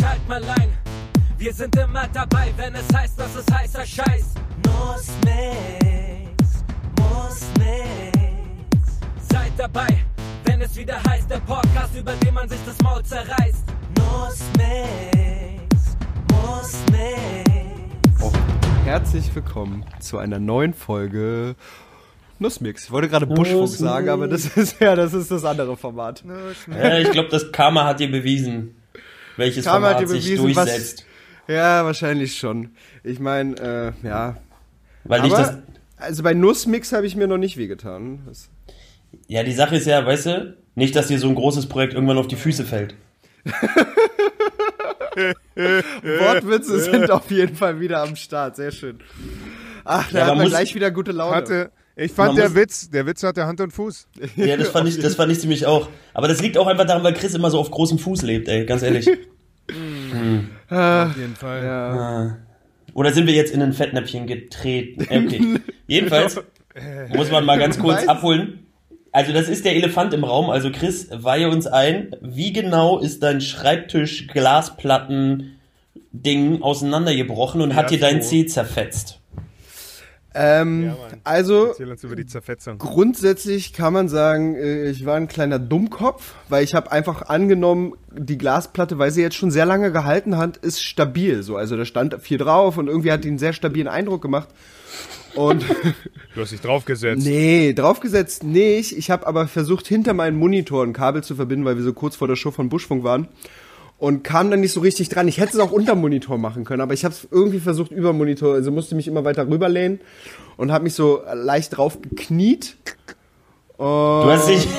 schalt mal ein. Wir sind immer dabei, wenn es heißt, dass es heißer Scheiß. Nussmix, muss nix. Seid dabei, wenn es wieder heißt, der Podcast, über den man sich das Maul zerreißt. Nussmix, muss nix. Oh, herzlich willkommen zu einer neuen Folge Nussmix. Ich wollte gerade Buschfunk sagen, aber das ist ja, das ist das andere Format. Ja, ich glaube, das Karma hat dir bewiesen, welches hat Format dir sich bewiesen, was- durchsetzt. Ja, wahrscheinlich schon. Ich meine, äh, ja. Weil ich das, Aber, also bei Nussmix habe ich mir noch nicht wehgetan. Das, ja, die Sache ist ja, weißt du, nicht, dass dir so ein großes Projekt irgendwann auf die Füße fällt. Wortwitze sind auf jeden Fall wieder am Start. Sehr schön. Ach, da Ja, hat man man muss- gleich wieder gute Laune. Hatte, ich fand der Witz, der Witz hatte Hand und Fuß. Ja, das fand ich, das fand ich ziemlich auch. Aber das liegt auch einfach daran, weil Chris immer so auf großem Fuß lebt, ey, ganz ehrlich. Auf jeden Fall. ja. Oder sind wir jetzt in ein Fettnäpfchen getreten? Äh, Okay. Jedenfalls muss man mal ganz kurz abholen. Also das ist der Elefant im Raum. Also Chris, weihe uns ein. Wie genau ist dein Schreibtisch Glasplatten Ding auseinandergebrochen und hat dir dein so. C zerfetzt? Ähm, Mann. also grundsätzlich kann man sagen, äh, ich war ein kleiner Dummkopf, weil ich habe einfach angenommen, die Glasplatte, weil sie jetzt schon sehr lange gehalten hat, ist stabil. So, also da stand viel drauf und irgendwie hat die einen sehr stabilen Eindruck gemacht. Und Du hast dich draufgesetzt. nee, draufgesetzt nicht. Ich habe aber versucht, hinter meinen Monitor ein Kabel zu verbinden, weil wir so kurz vor der Show von Buschfunk waren. Und kam dann nicht so richtig dran. Ich hätte es auch unter Monitor machen können, aber ich habe es irgendwie versucht über Monitor, also musste mich immer weiter rüberlehnen und habe mich so leicht drauf gekniet. Du hast dich.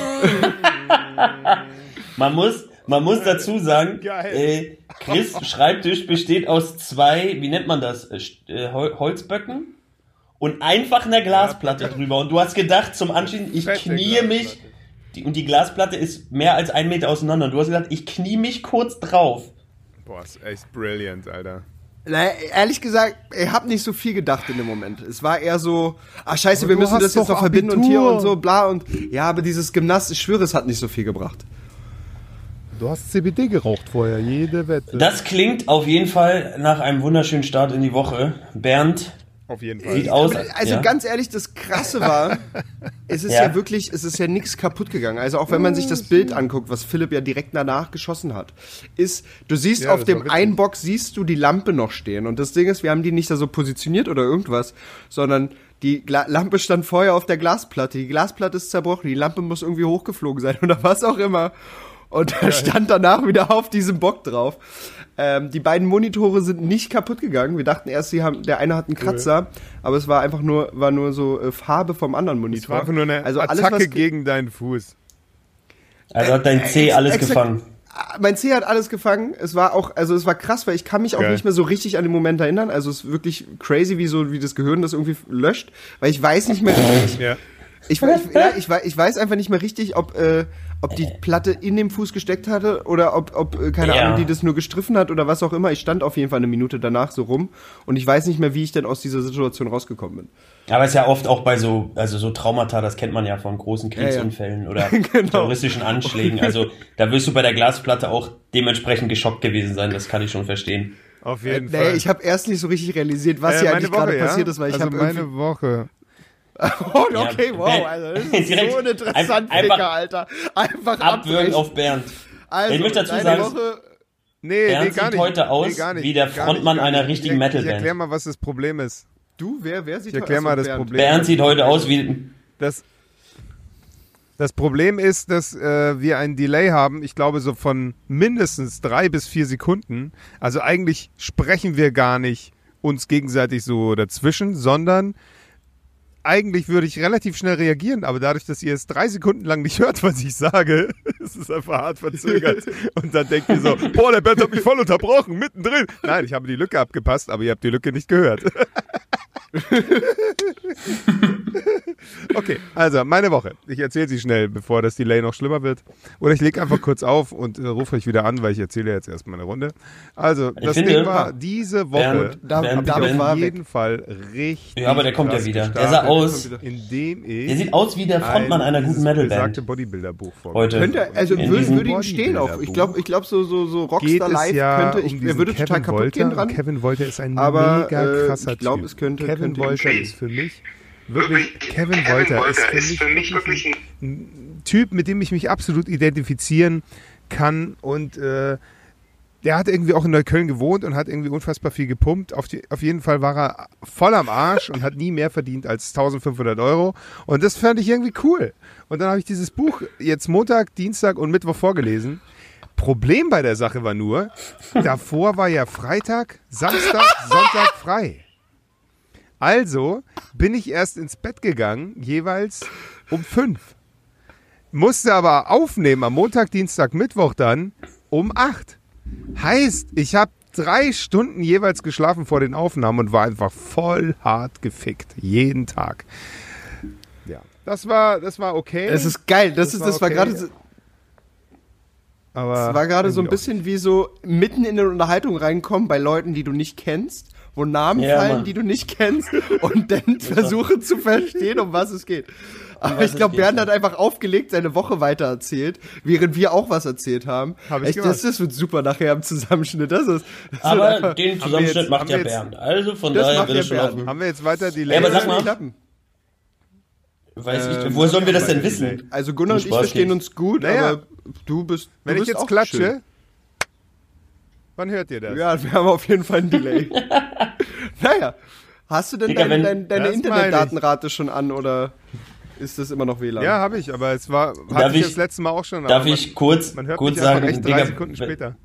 man muss, man muss dazu sagen, äh, Chris Schreibtisch besteht aus zwei, wie nennt man das, äh, äh, Hol- Holzböcken und einfach einer Glasplatte drüber. Und du hast gedacht zum Anschließen, ich knie mich. Die, und die Glasplatte ist mehr als ein Meter auseinander. Und du hast gesagt, ich knie mich kurz drauf. Boah, ist echt brilliant, Alter. Na, ehrlich gesagt, ich habe nicht so viel gedacht in dem Moment. Es war eher so, ach scheiße, Aber wir müssen das jetzt noch verbinden und hier und so, bla und ja, aber dieses Gymnast, ich schwöre, es hat nicht so viel gebracht. Du hast CBD geraucht vorher, jede Wette. Das klingt auf jeden Fall nach einem wunderschönen Start in die Woche. Bernd, Auf jeden Fall. sieht aus. Also ja. ganz ehrlich, das Krasse war, es ist ja, Ja. wirklich, es ist ja nichts kaputt gegangen. Also auch wenn man sich das Bild anguckt, was Philipp ja direkt danach geschossen hat, ist, du siehst Ja, auf dem einen Box siehst du die Lampe noch stehen und das Ding ist, wir haben die nicht da so positioniert oder irgendwas, sondern die Gla Lampe stand vorher auf der Glasplatte. Die Glasplatte ist zerbrochen, die Lampe muss irgendwie hochgeflogen sein oder was auch immer. Und da stand danach wieder auf diesem Bock drauf. Ähm, die beiden Monitore sind nicht kaputt gegangen. Wir dachten erst, sie haben, der eine hat einen Kratzer, aber es war einfach nur, war nur so äh, Farbe vom anderen Monitor. Es war einfach nur eine also alles, Attacke gegen deinen Fuß. Also hat dein C alles exakt- gefangen. Ah, Mein C hat alles gefangen. Es war auch, also es war krass, weil ich kann mich auch Geil. nicht mehr so richtig an den Moment erinnern. Also es ist wirklich crazy, wie so, wie das Gehirn das irgendwie löscht, weil ich weiß nicht mehr richtig. Ja. Ich, ich, ja, ich, ich weiß einfach nicht mehr richtig, ob, äh, ob die Platte in dem Fuß gesteckt hatte oder ob, ob äh, keine Ja. Ahnung, die das nur gestriffen hat oder was auch immer. Ich stand auf jeden Fall eine Minute danach so rum und ich weiß nicht mehr, wie ich denn aus dieser Situation rausgekommen bin. Aber ist ja oft auch bei so, also so Traumata, das kennt man ja von großen Kriegsunfällen oder Genau. terroristischen Anschlägen. Also da wirst du bei der Glasplatte auch dementsprechend geschockt gewesen sein, das kann ich schon verstehen. Auf jeden Nee, Fall. ich habe erst nicht so richtig realisiert, was Äh, hier eigentlich gerade Woche, ja? passiert ist, weil ich also habe meine. Woche. Oh, okay, Ja, wow, also das ist so uninteressant, einfach- Dicker, Alter. Einfach Abwürgen abbrechen. auf Bernd. Also, Ich möchte dazu sagen, Woche, Nee, Bernd nee, sieht nicht. heute aus nee, wie der Frontmann nicht, einer richtigen Ich- Metalband. Ich erklär mal, was das Problem ist. du, wer, wer sieht Ich erklär Achso, mal das Bernd. Problem. Bernd sieht heute aus wie, Das, das Problem ist, dass äh, wir einen Delay haben, ich glaube so von mindestens drei bis vier Sekunden. Also eigentlich sprechen wir gar nicht uns gegenseitig so dazwischen, sondern eigentlich würde ich relativ schnell reagieren, aber dadurch, dass ihr es drei Sekunden lang nicht hört, was ich sage, ist es einfach hart verzögert. Und dann denkt ihr so, boah, der Bernd hat mich voll unterbrochen, mittendrin. Nein, ich habe die Lücke abgepasst, aber ihr habt die Lücke nicht gehört. Okay, also meine Woche. Ich erzähle sie schnell, bevor das Delay noch schlimmer wird. Oder ich lege einfach kurz auf und äh, rufe euch wieder an, weil ich erzähle jetzt erstmal eine Runde. Also, Ich das finde, Ding war diese Woche Da- Bernd, war auf weg. jeden Fall richtig. Ja, aber der kommt ja wieder. Der sah aus, Indem ich der sieht aus wie der Frontmann ein- einer guten Metalband. besagte Bodybuilder-Buch vor. Heute. Könnte, also In würde, diesem würde ihm stehen auch. Ich glaube, ich glaube so, so, so Rockstar Live ja könnte, um ich, er diesen würde Kevin total kaputt Wolter. gehen dran. Kevin Wolter ist ein Aber, mega äh, krasser ich glaub, Typ. es könnte- Kevin könnte Wolter ist für mich wirklich, Kevin Wolter ist für mich wirklich ein Typ, mit dem ich mich absolut identifizieren kann und äh, der hat irgendwie auch in Neukölln gewohnt und hat irgendwie unfassbar viel gepumpt. Auf, die, auf jeden Fall war er voll am Arsch und hat nie mehr verdient als 1500 Euro. Und das fand ich irgendwie cool. Und dann habe ich dieses Buch jetzt Montag, Dienstag und Mittwoch vorgelesen. Problem bei der Sache war nur, davor war ja Freitag, Samstag, Sonntag frei. Also bin ich erst ins Bett gegangen, jeweils um fünf. Musste aber aufnehmen am Montag, Dienstag, Mittwoch dann um acht. Heißt, ich habe drei Stunden jeweils geschlafen vor den Aufnahmen und war einfach voll hart gefickt. Jeden Tag. Ja, das war, das war okay. Es ist geil. Das, Das ist, war das war okay. gerade, so- aber das war gerade so ein irgendwie bisschen wie so mitten in eine Unterhaltung reinkommen bei Leuten, die du nicht kennst, wo Namen Ja, fallen, Mann. die du nicht kennst und dann versuchen zu verstehen, um was es geht. Aber ich glaube, Bernd ja. hat einfach aufgelegt, seine Woche weiter erzählt, während wir auch was erzählt haben. Hab ich Echt, gemacht. das, das wird super nachher im Zusammenschnitt. Das ist, das Aber einfach- den Zusammenschnitt jetzt- macht ja jetzt- Bernd. Also von Das daher macht wird es ja schon Bernd. laufen. Haben wir jetzt weiter? Ja, Das mal- wird klappen. Weiß ich, Ähm, woher sollen wir das denn wissen? Also Gunnar und ich verstehen geht. uns gut, Naja. aber du bist. Wenn du ich bist jetzt auch klatsche, schön. Wann hört ihr das? Ja, wir haben auf jeden Fall ein Delay. naja, hast du denn Digga, dein, dein, deine. Internetdatenrate schon an oder ist das immer noch WLAN? Ja, habe ich, aber es war, hatte Darf ich ich- das letzte Mal auch schon. Darf aber ich kurz, Man, man hört kurz mich sagen, echt drei Digga, Sekunden später.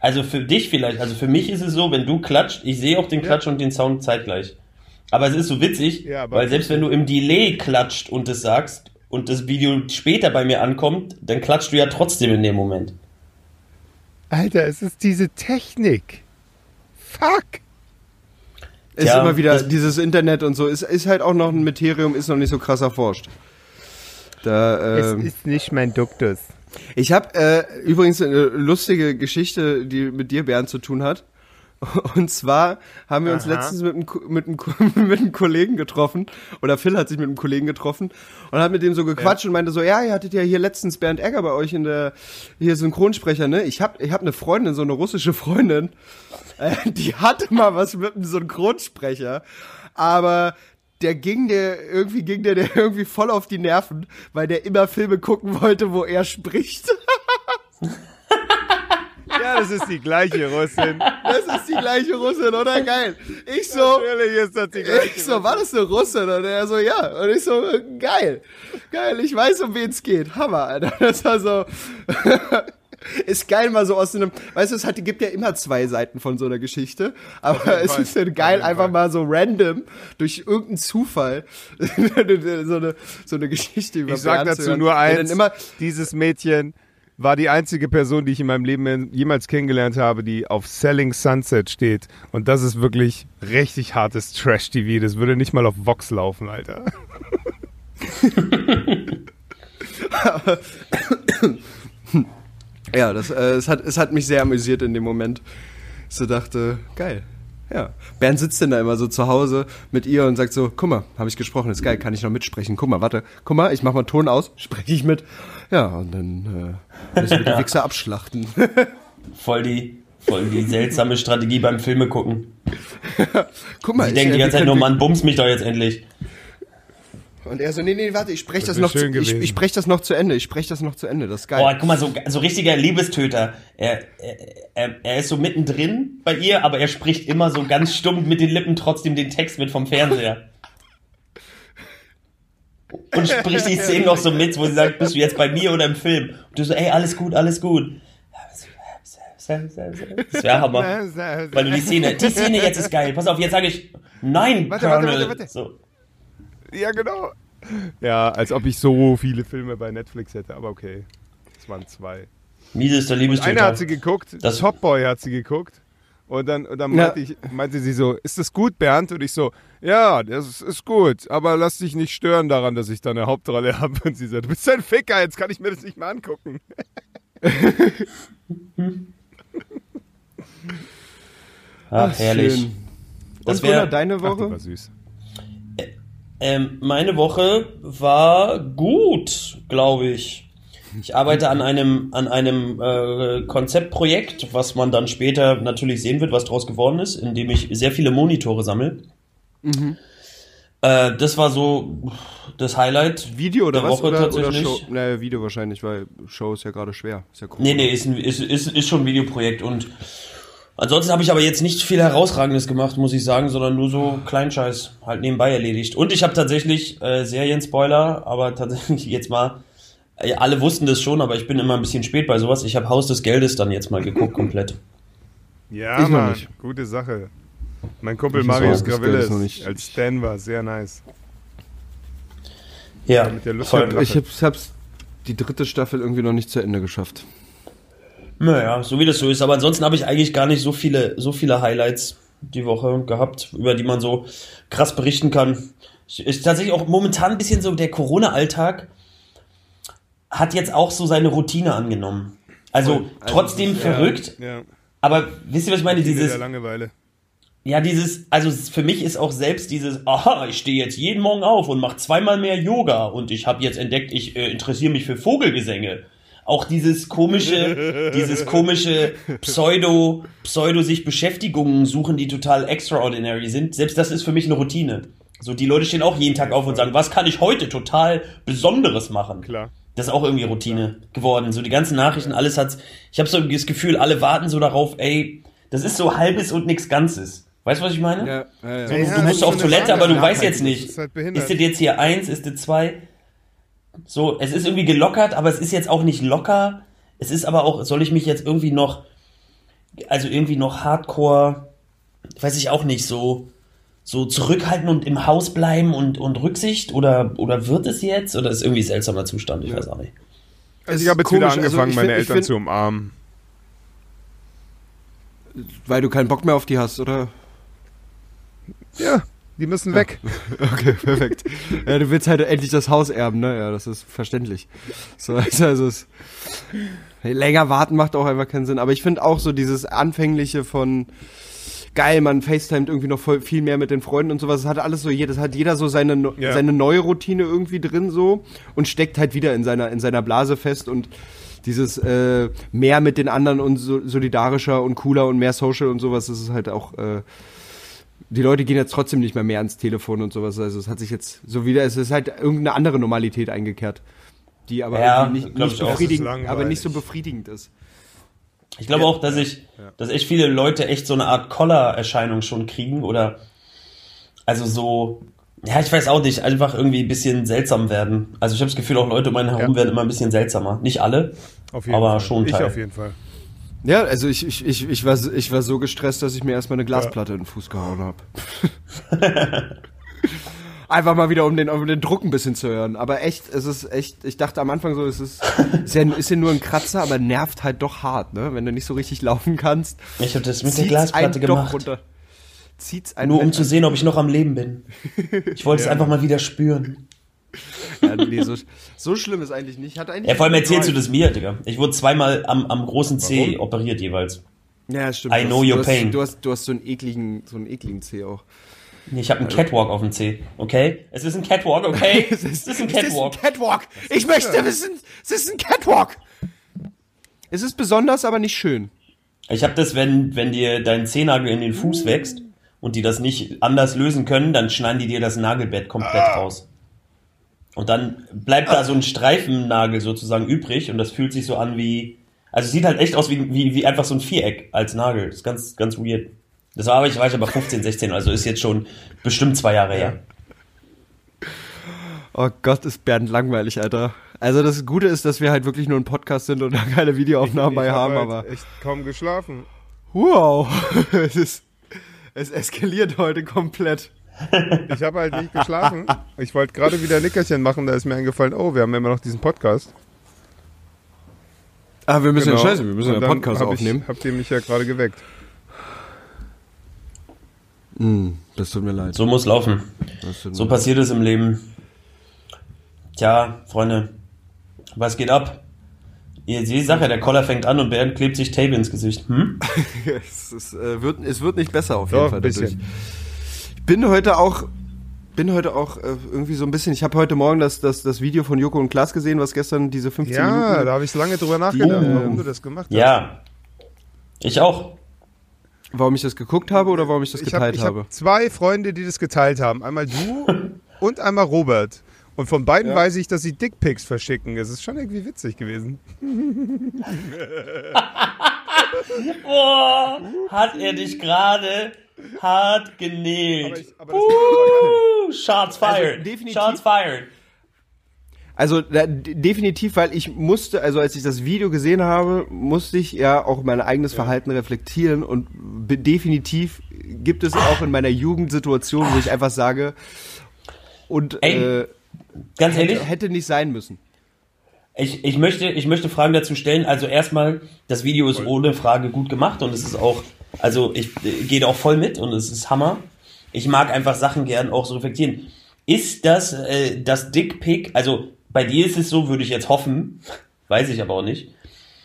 Also für dich vielleicht, also für mich ist es so, wenn du klatscht, ich sehe auch den Klatsch und den Sound zeitgleich. Aber es ist so witzig, Ja, weil selbst wenn du im Delay klatscht und es sagst und das Video später bei mir ankommt, dann klatscht du ja trotzdem in dem Moment. Alter, es ist diese Technik. Fuck. Ist Tja, immer wieder das- dieses Internet und so. Ist, ist halt auch noch ein Materium, ist noch nicht so krass erforscht. Da, ähm, ist nicht mein Duktus. ich habe äh, übrigens eine lustige Geschichte, die mit dir, Bernd, zu tun hat. Und zwar haben wir uns Aha. letztens mit einem, mit, einem, mit einem Kollegen getroffen, oder Phil hat sich mit einem Kollegen getroffen und hat mit dem so gequatscht und meinte so, ja, ihr hattet ja hier letztens Bernd Egger bei euch in der, hier Synchronsprecher, ne? Ich hab, ich hab eine Freundin, so eine russische Freundin, äh, die hatte mal was mit einem Synchronsprecher, aber der ging der, irgendwie ging der, der irgendwie voll auf die Nerven, weil der immer Filme gucken wollte, wo er spricht. Ja, das ist die gleiche Russin. Das ist die gleiche Russin, oder? Geil. Ich so, Natürlich ist das die gleiche ich so, war das eine Russin? Und er so, ja. Und ich so, geil. Geil, ich weiß, um wen es geht. Hammer, Alter. Das war so, ist geil mal so aus einem, weißt du, es hat, gibt ja immer zwei Seiten von so einer Geschichte. Aber es Fall. ist dann geil, einfach Fall. mal so random, durch irgendeinen Zufall, so eine, so eine Geschichte über Ich sag dazu hören. nur eins. Immer, Dieses Mädchen war die einzige Person, die ich in meinem Leben jemals kennengelernt habe, die auf Selling Sunset steht. Und das ist wirklich richtig hartes Trash-TV. Das würde nicht mal auf Vox laufen, Alter. Ja, das, äh, es, hat, es hat mich sehr amüsiert in dem Moment. Ich so dachte, geil. Ja. Bernd sitzt denn da immer so zu Hause mit ihr und sagt so, guck mal, habe ich gesprochen, ist geil, kann ich noch mitsprechen. Guck mal, warte, guck mal, ich mach mal Ton aus, spreche ich mit. Ja, und dann äh, müssen wir die Wichser abschlachten. Voll die, voll die seltsame Strategie beim Filme gucken. guck mal, Die denken die äh, ganze wir Zeit nur, Mann, bums mich doch jetzt endlich. Und er so, nee, nee, warte, ich spreche das, wär noch zu, ich, ich sprech das noch zu Ende, ich spreche das noch zu Ende, das ist geil. Oh, guck mal, so, so richtiger Liebestöter. Er, er, er, er ist so mittendrin bei ihr, aber er spricht immer so ganz stumpf mit den Lippen trotzdem den Text mit vom Fernseher. Und spricht die Szene noch so mit, wo sie sagt, bist du jetzt bei mir oder im Film? Und du so, ey, alles gut, alles gut. Das wäre Hammer. Weil du die Szene, die Szene jetzt ist geil. Pass auf, jetzt sage ich, nein, Warte, warte, Colonel. warte, warte. So. Ja, genau. Ja, als ob ich so viele Filme bei Netflix hätte, aber okay. Es waren zwei. Miesester Eine Liebestöter. hat sie geguckt, Das- Top Boy hat sie geguckt Und dann, und dann Ja. meinte, ich, meinte sie so, ist das gut, Bernd? Und ich so, ja, das ist, ist gut, aber lass dich nicht stören daran, dass ich da eine Hauptrolle habe. Und sie so, du bist ein Ficker, jetzt kann ich mir das nicht mehr angucken. Ach, herrlich. Schön. Das Und Gunnar, wär- deine Ach, Woche? war süß. Ähm, meine Woche war gut, glaube ich. Ich arbeite an einem, an einem äh, Konzeptprojekt, was man dann später natürlich sehen wird, was daraus geworden ist, indem ich sehr viele Monitore sammle. Äh, das war so das Highlight. Video oder der was? Woche Oder, oder tatsächlich. Show? Naja, Video wahrscheinlich, weil Show ist ja gerade schwer. Ist ja cool. Nee, nee, ist, ein, ist, ist, ist schon ein Videoprojekt und ansonsten habe ich aber jetzt nicht viel Herausragendes gemacht, muss ich sagen, sondern nur so Kleinscheiß halt nebenbei erledigt. Und ich habe tatsächlich äh, Serien-Spoiler, aber tatsächlich jetzt mal, alle wussten das schon, aber ich bin immer ein bisschen spät bei sowas. Ich habe Haus des Geldes dann jetzt mal geguckt komplett. Ja, Ich noch Mann, nicht. gute Sache. Mein Kumpel Ich Marius Gravilles nicht- als Stan war sehr nice. Ja, mit der lustigen voll. Ich hab's, hab's die dritte Staffel irgendwie noch nicht zu Ende geschafft. Naja, so wie das so ist. Aber ansonsten habe ich eigentlich gar nicht so viele, so viele Highlights die Woche gehabt, über die man so krass berichten kann. Ich, ist tatsächlich auch momentan ein bisschen so der Corona-Alltag hat jetzt auch so seine Routine angenommen. Also. Also trotzdem ist, ja, verrückt, Ja, aber wisst ihr, was ich meine? Dieses Dieses, der Langeweile. ja, dieses, also für mich ist auch selbst dieses, aha, ich stehe jetzt jeden Morgen auf und mache zweimal mehr Yoga und ich habe jetzt entdeckt, ich äh, interessiere mich für Vogelgesänge. Auch dieses komische, dieses komische Pseudo, Pseudo sich Beschäftigungen suchen, die total extraordinary sind. Selbst das ist für mich eine Routine. So, die Leute stehen auch jeden Tag auf und sagen, was kann ich heute total Besonderes machen? Klar. Das ist auch irgendwie Routine geworden. So die ganzen Nachrichten, alles hat's. Ich habe so das Gefühl, alle warten so darauf, ey, das ist so halbes und nichts Ganzes. Weißt du, was ich meine? Ja, ja, ja. So, Ja, du, musst auf Toilette, aber du weißt jetzt Das nicht. ist halt. Ist das jetzt hier eins, ist das zwei? So, es ist irgendwie gelockert, aber es ist jetzt auch nicht locker. Es ist aber auch, soll ich mich jetzt irgendwie noch, also irgendwie noch hardcore, weiß ich auch nicht, so, so zurückhalten und im Haus bleiben und, und Rücksicht? Oder, oder wird es jetzt? Oder ist irgendwie ein seltsamer Zustand? Ich weiß auch nicht. Also ich habe jetzt wieder komisch, also angefangen, ich meine find- Eltern find- zu umarmen. Weil du keinen Bock mehr auf die hast, oder? Ja, die müssen weg. Okay, perfekt. ja, du willst halt endlich das Haus erben, ne? Ja, das ist verständlich. So, also, also es, länger warten macht auch einfach keinen Sinn. Aber ich finde auch so dieses Anfängliche von geil, man FaceTimet irgendwie noch voll, viel mehr mit den Freunden und sowas. Das hat alles so, das hat jeder so seine, Ja. seine neue Routine irgendwie drin so und steckt halt wieder in seiner, in seiner Blase fest und dieses äh, mehr mit den anderen und so, solidarischer und cooler und mehr Social und sowas, das ist halt auch äh, die Leute gehen jetzt trotzdem nicht mehr mehr ans Telefon und sowas. Also es hat sich jetzt so wieder, es ist halt irgendeine andere Normalität eingekehrt, die aber Ja, nicht, nicht befriedigend, aber nicht so befriedigend ist. Ich glaube auch, dass ich, dass echt viele Leute echt so eine Art Collar-Erscheinung schon kriegen oder also so, ja, ich weiß auch nicht, einfach irgendwie ein bisschen seltsam werden. Also ich habe das Gefühl, auch Leute um einen herum Ja. werden immer ein bisschen seltsamer. Nicht alle, Auf jeden aber Fall. schon ein Ich Teil. auf jeden Fall. Ja, also ich, ich, ich, ich, war, ich war so gestresst, dass ich mir erstmal eine Glasplatte in den Fuß gehauen habe. Einfach mal wieder, um den, um den Druck ein bisschen zu hören. Aber echt, es ist echt, ich dachte am Anfang so, es ist, ist, ja, ist ja nur ein Kratzer, aber nervt halt doch hart, ne? Wenn du nicht so richtig laufen kannst. Ich habe das mit der Glasplatte gemacht. runter. Zieht's einen Nur um zu sehen, ob ich noch am Leben bin. Ich wollte es Ja. einfach mal wieder spüren. Ja, nee, so, so schlimm ist eigentlich nicht. Hat eigentlich Ja, vor allem erzählst du das mir, Digga. Ich wurde zweimal am, am großen C Warum? operiert jeweils. Ja, stimmt. I know hast- your du hast, pain. Du hast, du hast so einen ekligen, so einen ekligen Zeh auch. Nee, Ich habe einen Catwalk auf dem C, okay? Es ist ein Catwalk, okay? Es ist ein Catwalk. Es ist ein Catwalk. Ich möchte wissen, es ist ein Catwalk. Es ist besonders, aber nicht schön. Ich habe das, wenn, wenn dir dein Zehennagel in den Fuß wächst und die das nicht anders lösen können, dann schneiden die dir das Nagelbett komplett raus. Und dann bleibt da so ein Streifennagel sozusagen übrig und das fühlt sich so an wie, also es sieht halt echt aus wie, wie, wie einfach so ein Viereck als Nagel. Das ist ganz, ganz weird. Das war aber, ich war ich aber 15, 16, also ist jetzt schon bestimmt zwei Jahre her. Oh Gott, ist Bernd langweilig, Alter. Also das Gute ist, dass wir halt wirklich nur ein Podcast sind und da keine Videoaufnahmen bei ich hab haben, halt aber echt kaum geschlafen. wow, es ist, es eskaliert heute komplett. Ich habe halt nicht geschlafen. Ich wollte gerade wieder Nickerchen machen, da ist mir eingefallen, oh, wir haben ja immer noch diesen Podcast. Ah, wir müssen Genau. ja scheiße, wir müssen ja Podcast hab aufnehmen. Ich, habt ihr mich ja gerade geweckt. Mm, das tut mir leid. So muss laufen. So leid. passiert es im Leben. Tja, Freunde, was geht ab? Ihr die Sache, der Koller fängt an und Bernd klebt sich Tape ins Gesicht. Hm? es, ist, äh, wird, es wird nicht besser auf jeden Doch, Fall dadurch. Ich bin heute auch bin heute auch äh, irgendwie so ein bisschen, ich habe heute Morgen das, das, das Video von Joko und Klaas gesehen, was gestern diese 15 Ja, Minuten da habe ich lange drüber nachgedacht, warum du das gemacht hast. Ja. Ich auch. Warum ich das geguckt habe oder warum ich das ich habe geteilt ich habe? hab zwei Freunde, die das geteilt haben. Einmal du und einmal Robert. Und von beiden weiß ich, dass sie Dickpics verschicken. Es ist schon irgendwie witzig gewesen. Boah, hat er dich gerade hart Aber genäht. ich- aber das geht aber Uh, shots fired. Also definitiv- Shots fired. Also da, definitiv, weil ich musste, also als ich das Video gesehen habe, musste ich ja auch mein eigenes Verhalten reflektieren und definitiv gibt es auch in meiner Jugend Situationen, wo ich einfach sage und Ey, äh, Ganz ehrlich, hätte, hätte nicht sein müssen. Ich, ich, möchte, ich möchte Fragen dazu stellen. Also erstmal, das Video ist ohne Frage gut gemacht und es ist auch, also ich äh, gehe da auch voll mit und es ist Hammer. Ich mag einfach Sachen gern auch so reflektieren. Ist das äh, das Dickpick, also bei dir ist es so, würde ich jetzt hoffen, weiß ich aber auch nicht.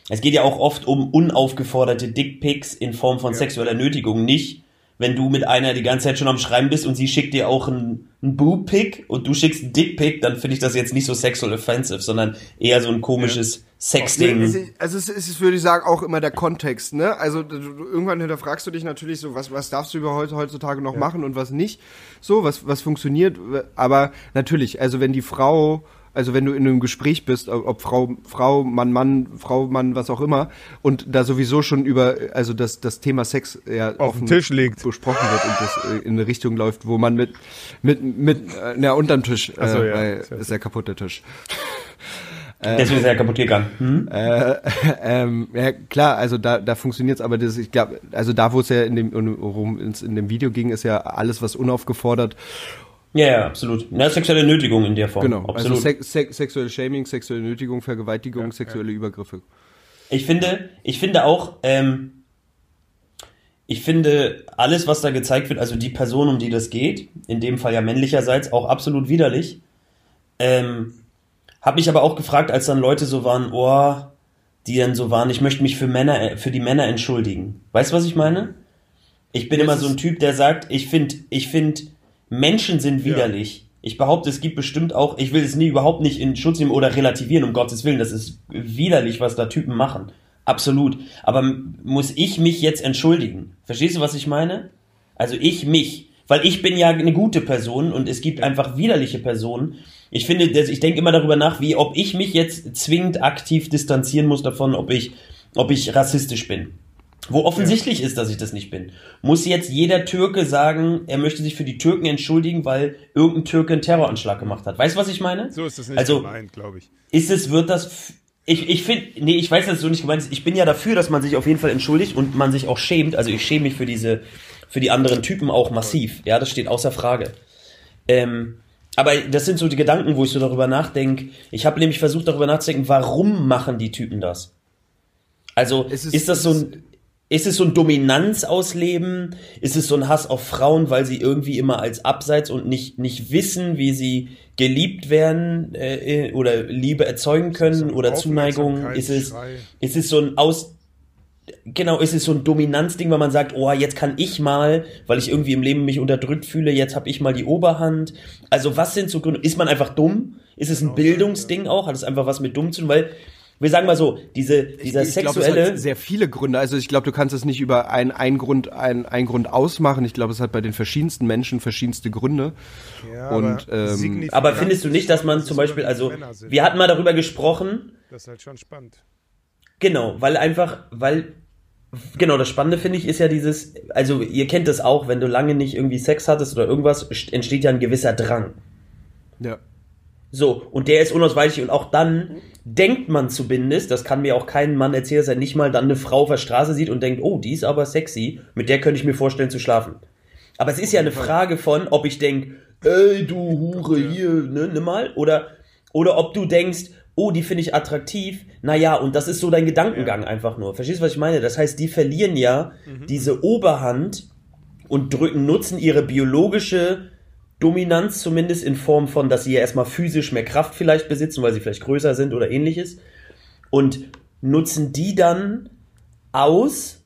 Es geht ja auch oft um unaufgeforderte Dickpics in Form von sexueller Nötigung, nicht wenn du mit einer die ganze Zeit schon am Schreiben bist und sie schickt dir auch einen, einen Boob-Pick und du schickst einen Dick-Pick, dann finde ich das jetzt nicht so sexual offensive, sondern eher so ein komisches Sexding. Es ist- Also es ist, würde ich sagen, auch immer der Kontext, ne? Also du, irgendwann hinterfragst du dich natürlich so, was, was darfst du überhaupt heutzutage noch machen und was nicht. So, was, was funktioniert. Aber natürlich, also wenn die Frau, also wenn du in einem Gespräch bist, ob Frau, Frau, Mann, Mann, Frau, Mann, was auch immer, und da sowieso schon über, also das, das Thema Sex ja Auf dem Tisch liegt. besprochen wird und das äh, in eine Richtung läuft, wo man mit, mit, mit, äh, na, unterm Tisch, äh, so, ja. weil Ist ja ist ja kaputt der Tisch. Deswegen ist er kaputt gegangen. Hm? ähm, ja, klar, also da, da funktioniert's, aber das, ich glaube, also da, wo es ja in dem, worum es in dem Video ging, ist ja alles, was unaufgefordert. Ja, ja, absolut. Na, sexuelle Nötigung in der Form. Genau, absolut. also Sex, Sex, sexuelle Shaming, sexuelle Nötigung, Vergewaltigung, sexuelle Übergriffe. Ich finde, ich finde auch, ähm, ich finde alles, was da gezeigt wird, also die Person, um die das geht, in dem Fall ja männlicherseits, auch absolut widerlich. Ähm, hab mich aber auch gefragt, als dann Leute so waren, oh, die dann so waren, ich möchte mich für Männer, äh, für die Männer entschuldigen. Weißt du, was ich meine? Ich bin Das immer so ein Typ, der sagt, ich finde, ich finde, Menschen sind widerlich. Ich behaupte, es gibt bestimmt auch, ich will es nie überhaupt nicht in Schutz nehmen oder relativieren, um Gottes Willen, das ist widerlich, was da Typen machen. Absolut. Aber muss ich mich jetzt entschuldigen? Verstehst du, was ich meine? Also ich mich. Weil ich bin ja eine gute Person und es gibt einfach widerliche Personen. Ich finde, ich denke immer darüber nach, wie ob ich mich jetzt zwingend aktiv distanzieren muss davon, ob ich, ob ich rassistisch bin. Wo offensichtlich ist, dass ich das nicht bin. Muss jetzt jeder Türke sagen, er möchte sich für die Türken entschuldigen, weil irgendein Türke einen Terroranschlag gemacht hat. Weißt du, was ich meine? So ist das nicht Also- gemeint, glaube ich. Ist es, wird das, ich, ich finde, nee, ich weiß, dass es so nicht gemeint ist. Ich bin ja dafür, dass man sich auf jeden Fall entschuldigt und man sich auch schämt. Also ich schäme mich für diese, für die anderen Typen auch massiv. Ja, das steht außer Frage. Ähm, aber das sind so die Gedanken, wo ich so darüber nachdenke. Ich habe nämlich versucht, darüber nachzudenken, warum machen die Typen das? Also Es ist, ist- das so ein, ist es so ein Dominanz ausleben? Ist es so ein Hass auf Frauen, weil sie irgendwie immer als abseits und nicht, nicht wissen, wie sie geliebt werden äh, äh, oder Liebe erzeugen können so ein oder Zuneigung? Ist es, ist es so ein Aus, genau, ist es so ein Dominanzding, weil man sagt, oh, jetzt kann ich mal, weil ich irgendwie im Leben mich unterdrückt fühle, jetzt habe ich mal die Oberhand. Also was sind so Gründe? Ist man einfach dumm? Ist es ein Bildungsding auch? Hat es einfach was mit dumm zu tun? Weil wir sagen mal so, diese, dieser ich es sexuelle, hat sehr viele Gründe. Also ich glaube, du kannst es nicht über einen, einen Grund, einen, einen Grund ausmachen. Ich glaube, es hat bei den verschiedensten Menschen verschiedenste Gründe. Ja, Und, aber, ähm, aber findest du nicht, dass man zum es Beispiel, also es wir hatten mal darüber gesprochen, Das ist halt schon spannend. Genau, weil einfach, weil, genau, das Spannende finde ich ist ja dieses, also ihr kennt das auch, wenn du lange nicht irgendwie Sex hattest oder irgendwas, entsteht ja ein gewisser Drang. Ja. So, und der ist unausweichlich und auch dann denkt man zumindest, das kann mir auch kein Mann erzählen, dass er nicht mal dann eine Frau auf der Straße sieht und denkt, oh, die ist aber sexy, mit der könnte ich mir vorstellen zu schlafen. Aber es ist ja eine Frage von, ob ich denk, ey, du Hure, hier, ne, nimm mal, oder, oder ob du denkst, oh, die finde ich attraktiv, naja, und das ist so dein Gedankengang einfach nur. Verstehst du, was ich meine? Das heißt, die verlieren ja diese Oberhand und drücken, nutzen ihre biologische Dominanz zumindest in Form von, dass sie ja erstmal physisch mehr Kraft vielleicht besitzen, weil sie vielleicht größer sind oder ähnliches. Und nutzen die dann aus,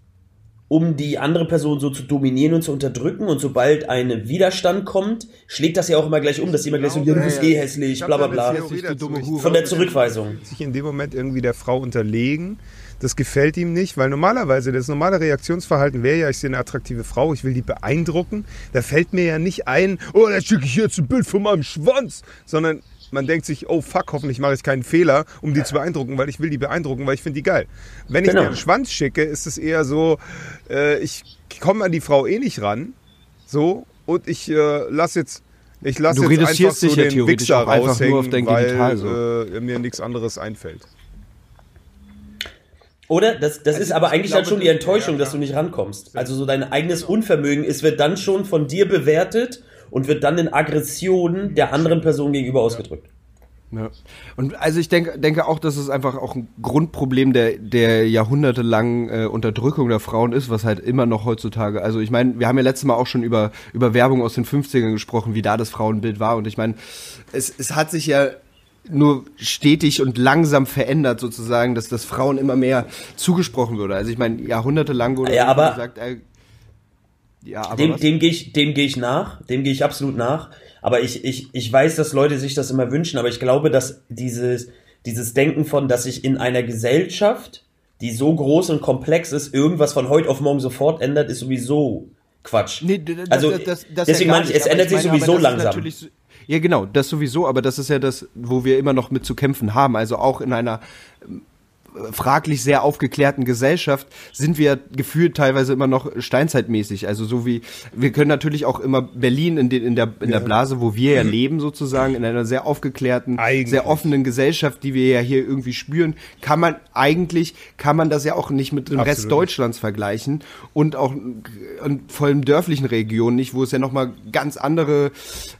um die andere Person so zu dominieren und zu unterdrücken. Und sobald ein Widerstand kommt, schlägt das ja auch immer gleich um, dass die immer gleich so, ja, du bist eh hässlich, bla bla bla. Von der Zurückweisung. Sich in dem Moment irgendwie der Frau unterlegen. Das gefällt ihm nicht, weil normalerweise das normale Reaktionsverhalten wäre ja, ich sehe eine attraktive Frau, ich will die beeindrucken. Da fällt mir ja nicht ein, oh, da schicke ich jetzt ein Bild von meinem Schwanz, sondern man denkt sich, oh fuck, hoffentlich mache ich keinen Fehler, um die zu beeindrucken, weil ich will die beeindrucken, weil ich finde die geil. Wenn ich genau. dir einen Schwanz schicke, ist es eher so, äh, ich komme an die Frau eh nicht ran, so, und ich äh, lasse jetzt ich lasse jetzt einfach so den Wichser raushängen, weil so. äh, mir nichts anderes einfällt. Oder? Das, das also ist aber eigentlich dann schon die Enttäuschung, ja, dass du nicht rankommst. Also so dein eigenes Unvermögen ist, wird dann schon von dir bewertet und wird dann in Aggressionen der anderen Person gegenüber ausgedrückt. Ja. Und also ich denke, denke auch, dass es einfach auch ein Grundproblem der, der jahrhundertelangen äh, Unterdrückung der Frauen ist, was halt immer noch heutzutage, also ich meine, wir haben ja letztes Mal auch schon über, über Werbung aus den 50ern gesprochen, wie da das Frauenbild war und ich meine, es, es hat sich ja nur stetig und langsam verändert sozusagen, dass das Frauen immer mehr zugesprochen würde. Also ich meine, jahrhundertelang wurde ja, aber gesagt, äh, ja, aber dem, dem gehe ich, dem gehe ich nach, dem gehe ich absolut nach. Aber ich, ich, ich weiß, dass Leute sich das immer wünschen, aber ich glaube, dass dieses, dieses Denken von, dass sich in einer Gesellschaft, die so groß und komplex ist, irgendwas von heute auf morgen sofort ändert, ist sowieso Quatsch. Nee, das, also das, das, deswegen ja meine ich, es ändert sich sowieso langsam. Ja, genau, das sowieso, aber das ist ja das, wo wir immer noch mit zu kämpfen haben. Also auch in einer fraglich sehr aufgeklärten Gesellschaft sind wir gefühlt teilweise immer noch steinzeitmäßig. Also so wie, wir können natürlich auch immer Berlin in, den, in, der, in der Blase, wo wir ja mhm. leben sozusagen, in einer sehr aufgeklärten, eigentlich. sehr offenen Gesellschaft, die wir ja hier irgendwie spüren, kann man eigentlich, kann man das ja auch nicht mit dem Absolut. Rest Deutschlands vergleichen und auch in vor allem dörflichen Regionen nicht, wo es ja nochmal ganz andere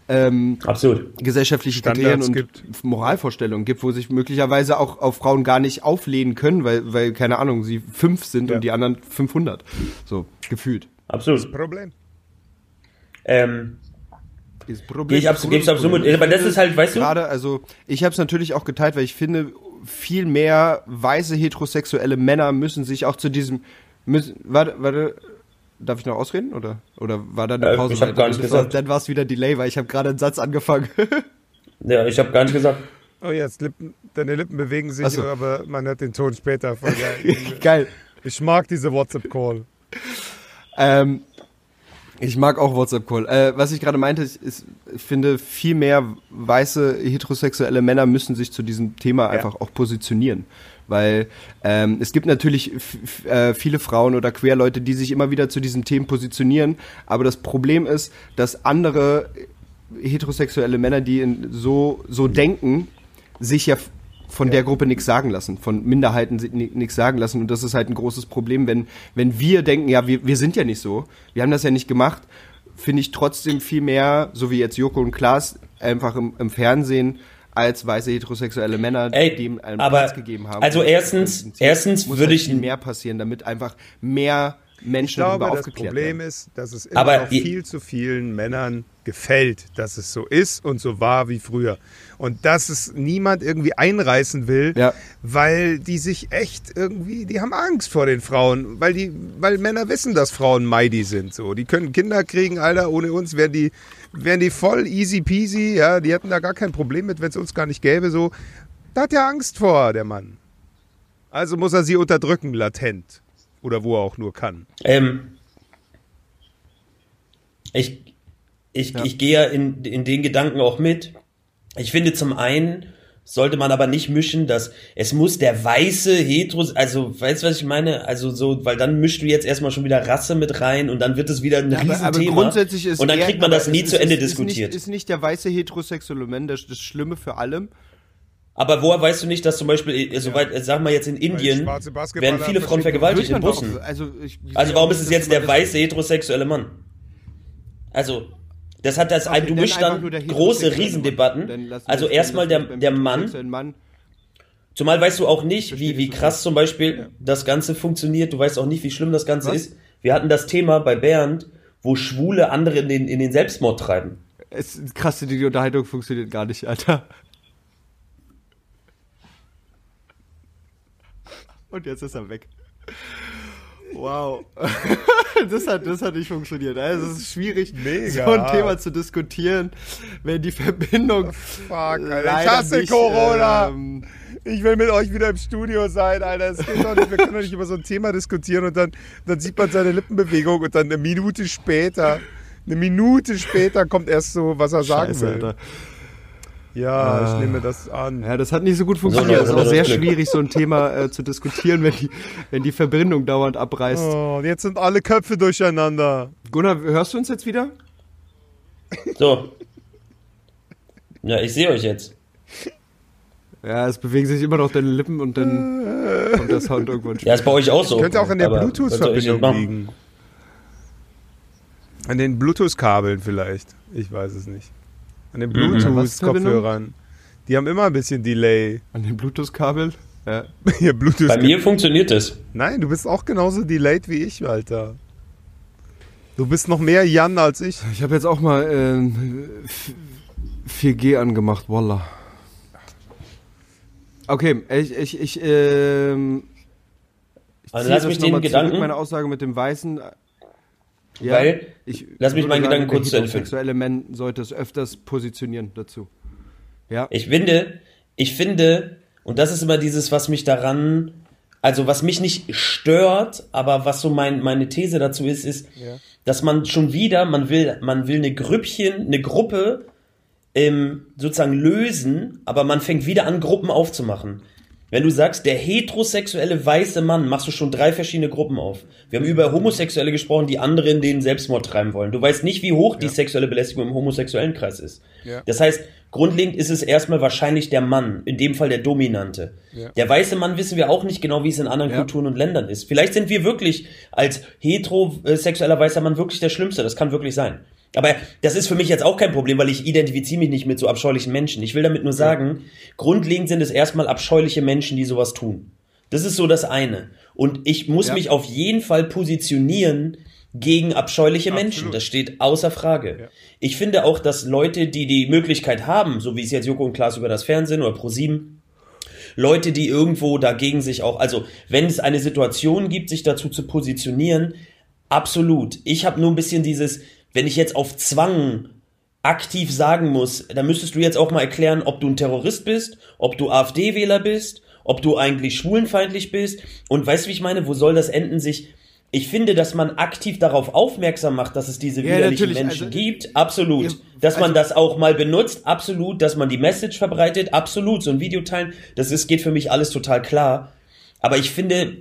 ähm, Absolut. gesellschaftliche Kriterien und gibt. Moralvorstellungen gibt, wo sich möglicherweise auch auf Frauen gar nicht auflehnen können, weil, weil keine Ahnung, sie fünf sind ja. und die anderen 500. So, gefühlt. Absolut. Das Problem. Ähm, Problem, ich absolut, gebe absolut, aber das ist halt, weißt du? Gerade, also, ich habe es natürlich auch geteilt, weil ich finde, viel mehr weiße heterosexuelle Männer müssen sich auch zu diesem, müssen, warte, warte, Darf ich noch ausreden oder oder war da eine äh, Pause? ich habe gar nicht gesagt. Dann war es wieder Delay, weil ich habe gerade einen Satz angefangen. ja, ich habe gar nicht gesagt. Oh jetzt Lippen, deine Lippen bewegen sich, so. aber man hört den Ton später. Voll geil. geil. Ich mag diese WhatsApp-Call. Ähm, ich mag auch WhatsApp-Call. Äh, was ich gerade meinte, ist, ist, ich finde, viel mehr weiße heterosexuelle Männer müssen sich zu diesem Thema ja. einfach auch positionieren weil ähm, es gibt natürlich äh, viele Frauen oder Queerleute, die sich immer wieder zu diesen Themen positionieren, aber das Problem ist, dass andere heterosexuelle Männer, die so so denken, sich ja von ja. der Gruppe nichts sagen lassen, von Minderheiten nichts sagen lassen. Und das ist halt ein großes Problem, wenn, wenn wir denken, ja, wir, wir sind ja nicht so, wir haben das ja nicht gemacht, finde ich trotzdem viel mehr, so wie jetzt Joko und Klaas, einfach im, im Fernsehen als weiße heterosexuelle Männer Ey, dem einen aber, Platz gegeben haben. Also erstens, erstens würde halt ich viel mehr passieren, damit einfach mehr Menschen ich glaube, darüber aufgeklärt das Problem werden. ist, dass es immer aber noch viel zu vielen Männern gefällt, dass es so ist und so war wie früher. Und dass es niemand irgendwie einreißen will, ja. weil die sich echt irgendwie, die haben Angst vor den Frauen, weil die, weil Männer wissen, dass Frauen mighty sind. So, die können Kinder kriegen, Alter, ohne uns wären die, wären die voll easy peasy, ja, die hätten da gar kein Problem mit, wenn es uns gar nicht gäbe. So, da hat er Angst vor, der Mann. Also muss er sie unterdrücken, latent. Oder wo er auch nur kann. Ähm, ich, ich, ja. ich gehe ja in, in den Gedanken auch mit. Ich finde zum einen, sollte man aber nicht mischen, dass es muss der weiße Hetero, also weißt du, was ich meine? Also so, weil dann mischst du jetzt erstmal schon wieder Rasse mit rein und dann wird es wieder ein ja, Riesenthema. Aber, aber grundsätzlich ist und dann kriegt man das nie zu Ende ist, diskutiert. Ist nicht, ist nicht der weiße heterosexuelle Mann das, das Schlimme für allem? Aber woher weißt du nicht, dass zum Beispiel, äh, soweit, ja. sag mal jetzt in Indien, werden viele Frauen vergewaltigt in Bussen. Also, ich, also warum ist es jetzt der weiße heterosexuelle Mann? Also, das hat das, okay, du mischst dann große Riesendebatten. Also erstmal der, der Mann, Zumal weißt du auch nicht, wie, wie krass zum Beispiel das Ganze funktioniert. Du weißt auch nicht, wie schlimm das Ganze Was? ist. Wir hatten das Thema bei Bernd, wo Schwule andere in den, in den Selbstmord treiben. Es ist krass, die Unterhaltung funktioniert gar nicht, Alter. Und jetzt ist er weg. Wow. Das hat, das hat nicht funktioniert. Also es ist schwierig, Mega. so ein Thema zu diskutieren, wenn die Verbindung. Fuck, Alter. Ich hasse nicht, Corona. ähm, Ich will mit euch wieder im Studio sein, Alter. Das geht doch nicht. Wir können doch nicht über so ein Thema diskutieren und dann, dann sieht man seine Lippenbewegung und dann eine Minute später, eine Minute später kommt erst so, was er sagen Scheiße, will. Alter. Ja, ich Ah. nehme das an. Ja, das hat nicht so gut funktioniert. Es ist auch sehr schwierig, so ein Thema äh, zu diskutieren, wenn die, wenn die Verbindung dauernd abreißt. Oh, und jetzt sind alle Köpfe durcheinander. Gunnar, hörst du uns jetzt wieder? So. Ja, ich sehe euch jetzt. Ja, es bewegen sich immer noch deine Lippen und dann kommt der Sound irgendwann Ja, ist bei euch auch so. Könnte auch an der ich Bluetooth-Verbindung liegen. An den Bluetooth-Kabeln vielleicht. Ich weiß es nicht. An den Mhm. Bluetooth-Kopfhörern. Die haben immer ein bisschen Delay. An den Bluetooth-Kabel. Ja. Bluetooth. Bei mir funktioniert das. Nein, du bist auch genauso delayed wie ich, Alter. Du bist noch mehr Jan als ich. Ich habe jetzt auch mal ähm, 4G angemacht, Wallah. Okay, ich, ich, ich, ähm, ich Also ziehe lass das mich noch den mal zurück, Gedanken- meine Aussage mit dem Weißen. Ja, Weil- ich lass mich meinen Gedanken kurz zu Ende führen. Heterosexuelle Mann sollte es öfters positionieren dazu. Ja. Ich finde, ich finde, und das ist immer dieses, was mich daran, also was mich nicht stört, aber was so mein, meine These dazu ist, ist, dass man schon wieder, man will, man will eine Grüppchen, eine Gruppe ähm, sozusagen lösen, aber man fängt wieder an, Gruppen aufzumachen. Wenn du sagst, der heterosexuelle weiße Mann, machst du schon drei verschiedene Gruppen auf. Wir haben über Homosexuelle gesprochen, die andere in den Selbstmord treiben wollen. Du weißt nicht, wie hoch die sexuelle Belästigung im homosexuellen Kreis ist. Ja. Das heißt, grundlegend ist es erstmal wahrscheinlich der Mann, in dem Fall der Dominante. Ja. Der weiße Mann wissen wir auch nicht genau, wie es in anderen Ja. Kulturen und Ländern ist. Vielleicht sind wir wirklich als heterosexueller weißer Mann wirklich der Schlimmste. Das kann wirklich sein. Aber das ist für mich jetzt auch kein Problem, weil ich identifiziere mich nicht mit so abscheulichen Menschen. Ich will damit nur sagen, grundlegend sind es erstmal abscheuliche Menschen, die sowas tun. Das ist so das eine. Und ich muss Ja. mich auf jeden Fall positionieren gegen abscheuliche Menschen. Das steht außer Frage. Ich finde auch, dass Leute, die die Möglichkeit haben, so wie es jetzt Joko und Klaas über das Fernsehen oder Pro7, Leute, die irgendwo dagegen sich auch, also wenn es eine Situation gibt, sich dazu zu positionieren, absolut. Ich habe nur ein bisschen dieses, wenn ich jetzt auf Zwang aktiv sagen muss, dann müsstest du jetzt auch mal erklären, ob du ein Terrorist bist, ob du AfD-Wähler bist, ob du eigentlich schwulenfeindlich bist. Und weißt du, wie ich meine? Wo soll das enden sich? Ich finde, dass man aktiv darauf aufmerksam macht, dass es diese Ja, widerlichen Menschen also- gibt. Absolut. Ja, dass man also- das auch mal benutzt. Absolut. Dass man die Message verbreitet. Absolut. So ein Video teilen. Das ist, geht für mich alles total klar. Aber ich finde,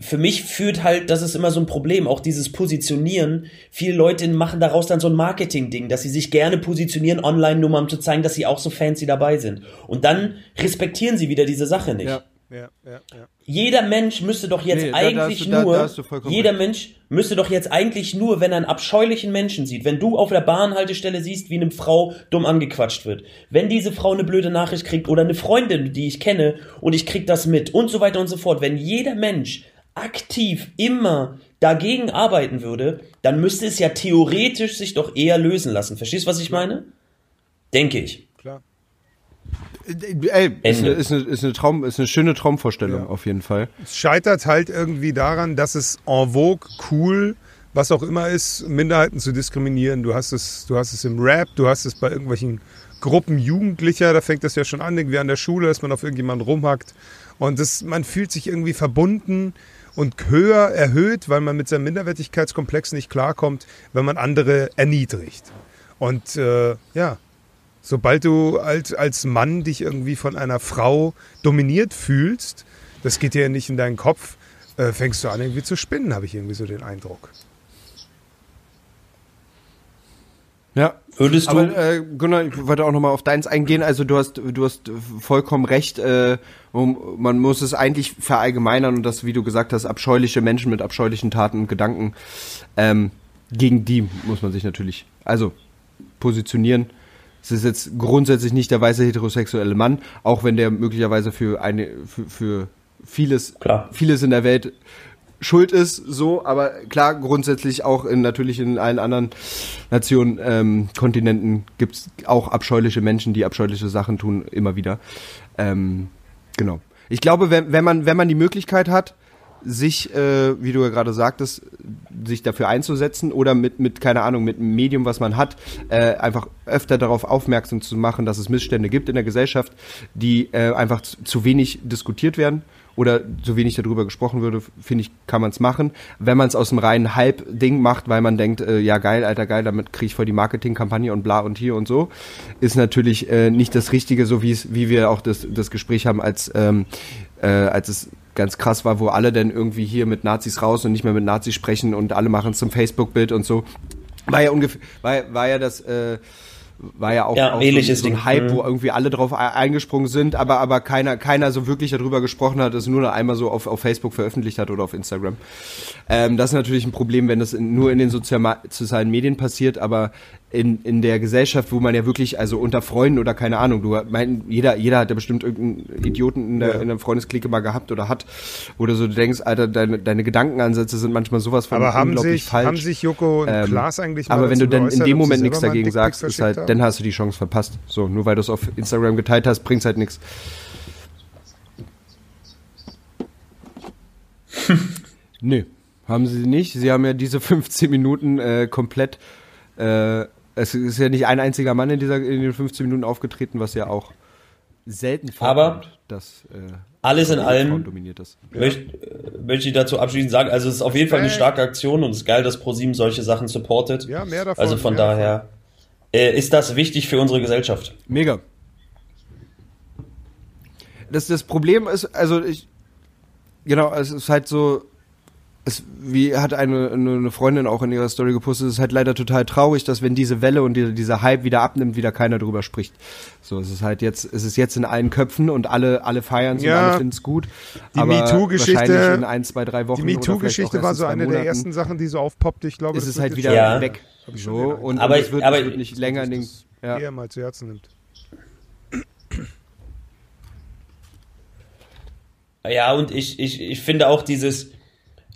für mich führt halt, das ist immer so ein Problem, auch dieses Positionieren. Viele Leute machen daraus dann so ein Marketing-Ding, dass sie sich gerne positionieren online, nur mal um zu zeigen, dass sie auch so fancy dabei sind. Und dann respektieren sie wieder diese Sache nicht. Ja. Ja, ja. Jeder Mensch müsste doch jetzt Nee, da- da eigentlich hast du- da- nur, da jeder recht. Mensch müsste doch jetzt eigentlich nur, wenn er einen abscheulichen Menschen sieht, wenn du auf der Bahnhaltestelle siehst, wie eine Frau dumm angequatscht wird, wenn diese Frau eine blöde Nachricht kriegt oder eine Freundin, die ich kenne und ich krieg das mit und so weiter und so fort, wenn jeder Mensch aktiv immer dagegen arbeiten würde, dann müsste es ja theoretisch sich doch eher lösen lassen. Verstehst du, was ich meine? Denke ich. Klar. Ey, ist eine, ist, eine, ist, eine Traum, ist eine schöne Traumvorstellung Ja. auf jeden Fall. Es scheitert halt irgendwie daran, dass es en vogue, cool, was auch immer ist, Minderheiten zu diskriminieren. Du hast es, du hast es im Rap, du hast es bei irgendwelchen Gruppen Jugendlicher, da fängt das ja schon an, irgendwie an der Schule, dass man auf irgendjemanden rumhackt. Und das, man fühlt sich irgendwie verbunden und höher erhöht, weil man mit seinem Minderwertigkeitskomplex nicht klarkommt, wenn man andere erniedrigt. Und äh, ja, sobald du als, als Mann dich irgendwie von einer Frau dominiert fühlst, das geht dir ja nicht in deinen Kopf, äh, fängst du an irgendwie zu spinnen, habe ich irgendwie so den Eindruck. Ja. Würdest du, Aber äh, Gunnar, ich wollte auch nochmal auf deins eingehen. Also du hast, du hast vollkommen recht. Äh, man muss es eigentlich verallgemeinern und das, wie du gesagt hast, abscheuliche Menschen mit abscheulichen Taten und Gedanken. Ähm, gegen die muss man sich natürlich also positionieren. Es ist jetzt grundsätzlich nicht der weiße heterosexuelle Mann, auch wenn der möglicherweise für eine für, für vieles Klar. vieles in der Welt schuld ist, so, aber klar, grundsätzlich auch in, natürlich in allen anderen Nationen, ähm, Kontinenten gibt's auch abscheuliche Menschen, die abscheuliche Sachen tun, immer wieder. Ähm, genau. Ich glaube, wenn, wenn man, wenn man die Möglichkeit hat, sich, äh, wie du ja gerade sagtest, sich dafür einzusetzen oder mit, mit, keine Ahnung, mit einem Medium, was man hat, äh, einfach öfter darauf aufmerksam zu machen, dass es Missstände gibt in der Gesellschaft, die äh, einfach zu, zu wenig diskutiert werden oder so wenig darüber gesprochen würde, finde ich, kann man es machen. Wenn man es aus dem reinen Hype-Ding macht, weil man denkt, äh, ja geil, alter geil, damit kriege ich voll die Marketingkampagne und bla und hier und so, ist natürlich äh, nicht das Richtige, so wie es, wie wir auch das, das Gespräch haben, als ähm, äh, als es ganz krass war, wo alle dann irgendwie hier mit Nazis raus und nicht mehr mit Nazis sprechen und alle machen es zum Facebook-Bild und so. War ja ungefähr, war, war ja das, äh, war ja auch, Ja, auch ähnliches so, so ein Ding. Hype, Mhm. wo irgendwie alle drauf e- eingesprungen sind, aber, aber keiner, keiner so wirklich darüber gesprochen hat, es nur noch einmal so auf, auf Facebook veröffentlicht hat oder auf Instagram. Ähm, das ist natürlich ein Problem, wenn das in, nur in den sozialen Medien passiert, aber in, in der Gesellschaft, wo man ja wirklich, also unter Freunden oder keine Ahnung, du mein, jeder, jeder hat ja bestimmt irgendeinen Idioten in der, in der Freundesklicke mal gehabt oder hat, wo du so denkst, Alter, deine, deine Gedankenansätze sind manchmal sowas von Aber haben unglaublich sich, falsch. haben sich Joko und Ähm, Klaas eigentlich mal aber wenn du dann in dem Moment nichts dagegen sagst, ist halt, haben? dann hast du die Chance verpasst. So, nur weil du es auf Instagram geteilt hast, bringt's halt nichts. Nö, haben sie nicht. Sie haben ja diese 15 Minuten äh, komplett. Äh, es ist ja nicht ein einziger Mann in, dieser, in den 15 Minuten aufgetreten, was ja auch selten Aber dass äh, alles in allem dominiert ist. möchte, äh, möchte ich dazu abschließend sagen, also es ist auf jeden Fall eine starke Aktion und es ist geil, dass ProSieben solche Sachen supportet. Ja, mehr davon. Also von daher äh, ist das wichtig für unsere Gesellschaft. Mega. Das, das Problem ist, also ich, genau, es ist halt so, es, wie hat eine, eine Freundin auch in ihrer Story gepostet, es ist halt leider total traurig, dass wenn diese Welle und die, dieser Hype wieder abnimmt, wieder keiner drüber spricht. So, es ist halt jetzt, es ist jetzt in allen Köpfen und alle, alle feiern es Ja. und alle finden es gut. Die aber MeToo-Geschichte- wahrscheinlich in ein, zwei, drei Die Wochen auch MeToo-Geschichte war so eine der Monaten, ersten Sachen, die so aufpoppte. Ich glaube, ist das es wird halt wieder Ja. weg. So, und, Aber- und es wird, aber- es wird nicht länger in den, ja. eher mal zu Herzen nimmt. Ja, und ich, ich, ich finde auch dieses,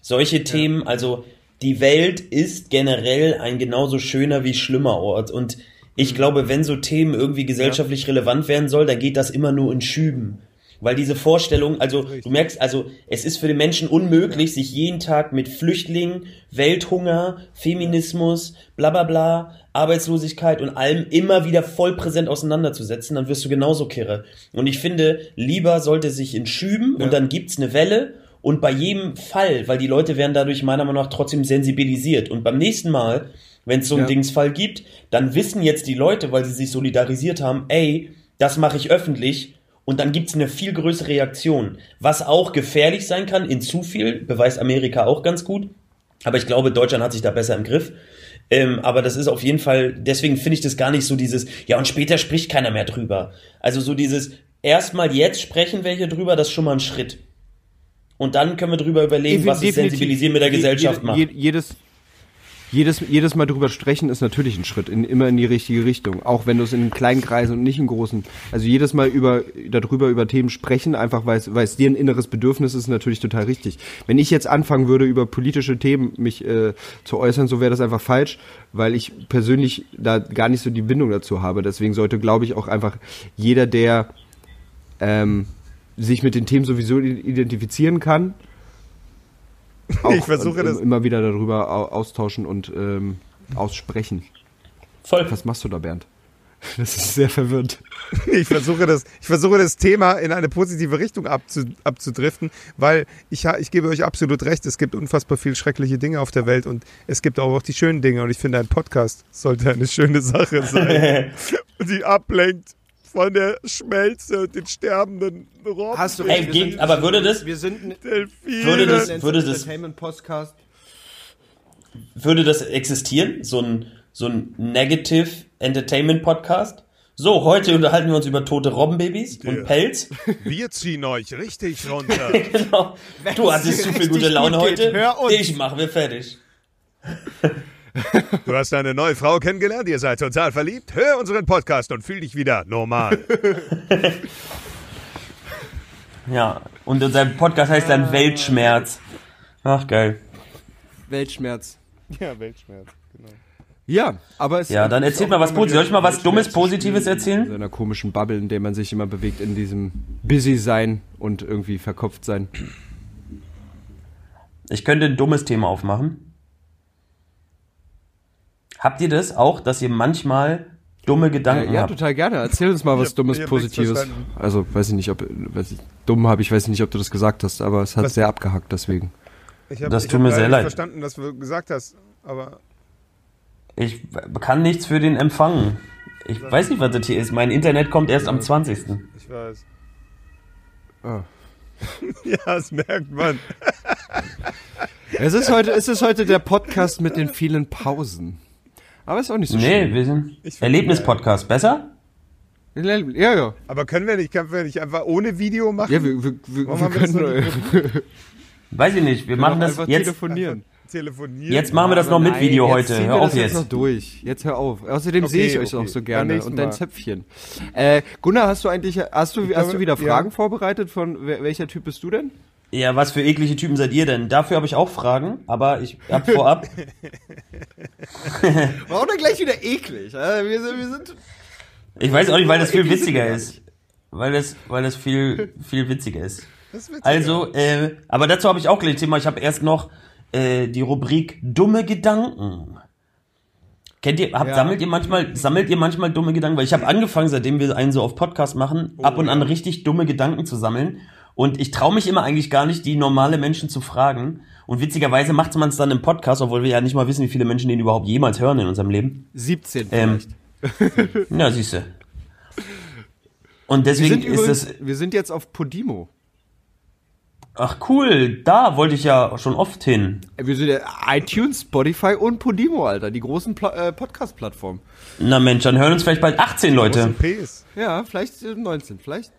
solche Themen, also die Welt ist generell ein genauso schöner wie schlimmer Ort. Und ich glaube, wenn so Themen irgendwie gesellschaftlich relevant werden soll, dann geht das immer nur in Schüben. Weil diese Vorstellung, also du merkst, also es ist für den Menschen unmöglich, sich jeden Tag mit Flüchtlingen, Welthunger, Feminismus, bla bla bla, Arbeitslosigkeit und allem immer wieder voll präsent auseinanderzusetzen, dann wirst du genauso kirre. Und ich finde, lieber sollte sich in Schüben und dann gibt's eine Welle und bei jedem Fall, weil die Leute werden dadurch meiner Meinung nach trotzdem sensibilisiert. Und beim nächsten Mal, wenn es so einen Ja. Dingsfall gibt, dann wissen jetzt die Leute, weil sie sich solidarisiert haben, ey, das mache ich öffentlich und dann gibt's eine viel größere Reaktion. Was auch gefährlich sein kann in zu viel, beweist Amerika auch ganz gut. Aber ich glaube, Deutschland hat sich da besser im Griff. Ähm, aber das ist auf jeden Fall, deswegen finde ich das gar nicht so dieses, ja und später spricht keiner mehr drüber. Also so dieses, erstmal jetzt sprechen wir hier drüber, das ist schon mal ein Schritt. Und dann können wir drüber überlegen, was Definitiv. Sensibilisieren mit der Gesellschaft macht. je- Jedes, jedes, jedes Mal drüber sprechen ist natürlich ein Schritt, in, immer in die richtige Richtung. Auch wenn du es in kleinen Kreisen und nicht in großen. Also jedes Mal über, darüber über Themen sprechen, einfach weil es, weil es dir ein inneres Bedürfnis ist, natürlich total richtig. Wenn ich jetzt anfangen würde, über politische Themen mich äh, zu äußern, so wäre das einfach falsch, weil ich persönlich da gar nicht so die Bindung dazu habe. Deswegen sollte, glaube ich, auch einfach jeder, der ähm, sich mit den Themen sowieso identifizieren kann, auch Ich versuche ähm, das- immer wieder darüber au- austauschen und ähm, aussprechen. Voll. Was machst du da, Bernd? Das ist sehr verwirrend. Ich versuche das, ich versuche das Thema in eine positive Richtung abzu, abzudriften, weil ich, ich gebe euch absolut recht, es gibt unfassbar viel schreckliche Dinge auf der Welt und es gibt auch, auch die schönen Dinge und ich finde, ein Podcast sollte eine schöne Sache sein, die ablenkt von der Schmelze und den sterbenden Robben. Hast du Ey, geht- aber würde das- Wir sind ein Delfine. Würde das- würde das- Entertainment-Podcast. Würde das existieren? So ein, so ein Negative Entertainment Podcast? So, heute unterhalten wir uns über tote Robbenbabys und Pelz. Wir ziehen euch richtig runter. Genau. Du hattest zu viel gute Laune gut geht, heute. hör uns. Ich mache wir fertig. Du hast eine neue Frau kennengelernt, ihr seid total verliebt. Hör unseren Podcast und fühl dich wieder normal. Ja, und unser Podcast heißt dann Weltschmerz. Ach, geil. Weltschmerz. Ja, Weltschmerz, genau. Ja, aber es Ja, dann erzählt mal was Positives. Soll ich mal was Dummes, Positives erzählen? In so einer komischen Bubble, in der man sich immer bewegt, in diesem Busy-Sein und irgendwie verkopft sein. Ich könnte ein dummes Thema aufmachen. Habt ihr das auch, dass ihr manchmal dumme Gedanken ja, habt? total gerne. Erzähl uns mal was hab- Dummes, ich Positives. Also, weiß ich nicht, ob, weiß ich, dumm habe ich, weiß ich nicht, ob du das gesagt hast, aber es hat Was- sehr abgehackt deswegen. Ich hab, Das ich tut mir sehr nicht leid. verstanden, was du gesagt hast, aber Ich kann nichts für den Empfang. Ich weiß nicht, was das hier ist. Mein Internet kommt erst am 20. ich weiß. Ah. ja, das merkt man. Es ist heute, es ist heute der Podcast mit den vielen Pausen. Aber ist auch nicht so Nee, schlimm. wir sind Erlebnispodcast. Besser? Ja, ja. Aber können wir nicht, können wir nicht einfach ohne Video machen? Ja, wir, wir, wir, wir können Weiß ich nicht. Wir machen das jetzt. telefonieren. Telefonieren. Jetzt machen wir das noch mit Nein, Video jetzt heute. Hör wir auf das jetzt noch jetzt. durch. Jetzt hör auf. Außerdem Okay, sehe ich euch okay. auch so gerne und dein Mal. Zöpfchen. Äh, Gunnar, hast du eigentlich, hast du, hast glaube, du wieder ja. Fragen vorbereitet von welcher Typ bist du denn? Ja, was für eklige Typen seid ihr denn? Dafür habe ich auch Fragen, aber ich hab vorab. Warum denn gleich wieder eklig? Äh, wir sind, wir sind Ich weiß auch nicht, weil das viel witziger ist. Weil das, weil das viel, viel witziger ist. Das ist witzig, Also, äh, aber dazu habe ich auch gleich Thema. Ich habe erst noch äh, die Rubrik dumme Gedanken. Kennt ihr, habt, Ja. sammelt ihr manchmal, sammelt ihr manchmal dumme Gedanken? Weil ich habe angefangen, seitdem wir einen so auf Podcast machen, ab und an richtig dumme Gedanken zu sammeln. Und ich traue mich immer eigentlich gar nicht, die normale Menschen zu fragen. Und witzigerweise macht man es dann im Podcast, obwohl wir ja nicht mal wissen, wie viele Menschen den überhaupt jemals hören in unserem Leben. 17 Ähm, vielleicht. Ja, siehste. Und wir, deswegen ist übrigens, es. wir sind jetzt auf Podimo. Ach cool, da wollte ich ja schon oft hin. Wir sind ja iTunes, Spotify und Podimo, Alter. Die großen Pla äh, Podcast-Plattformen. Na Mensch, dann hören uns vielleicht bald 18 Große Leute. Ja, vielleicht äh, 19, vielleicht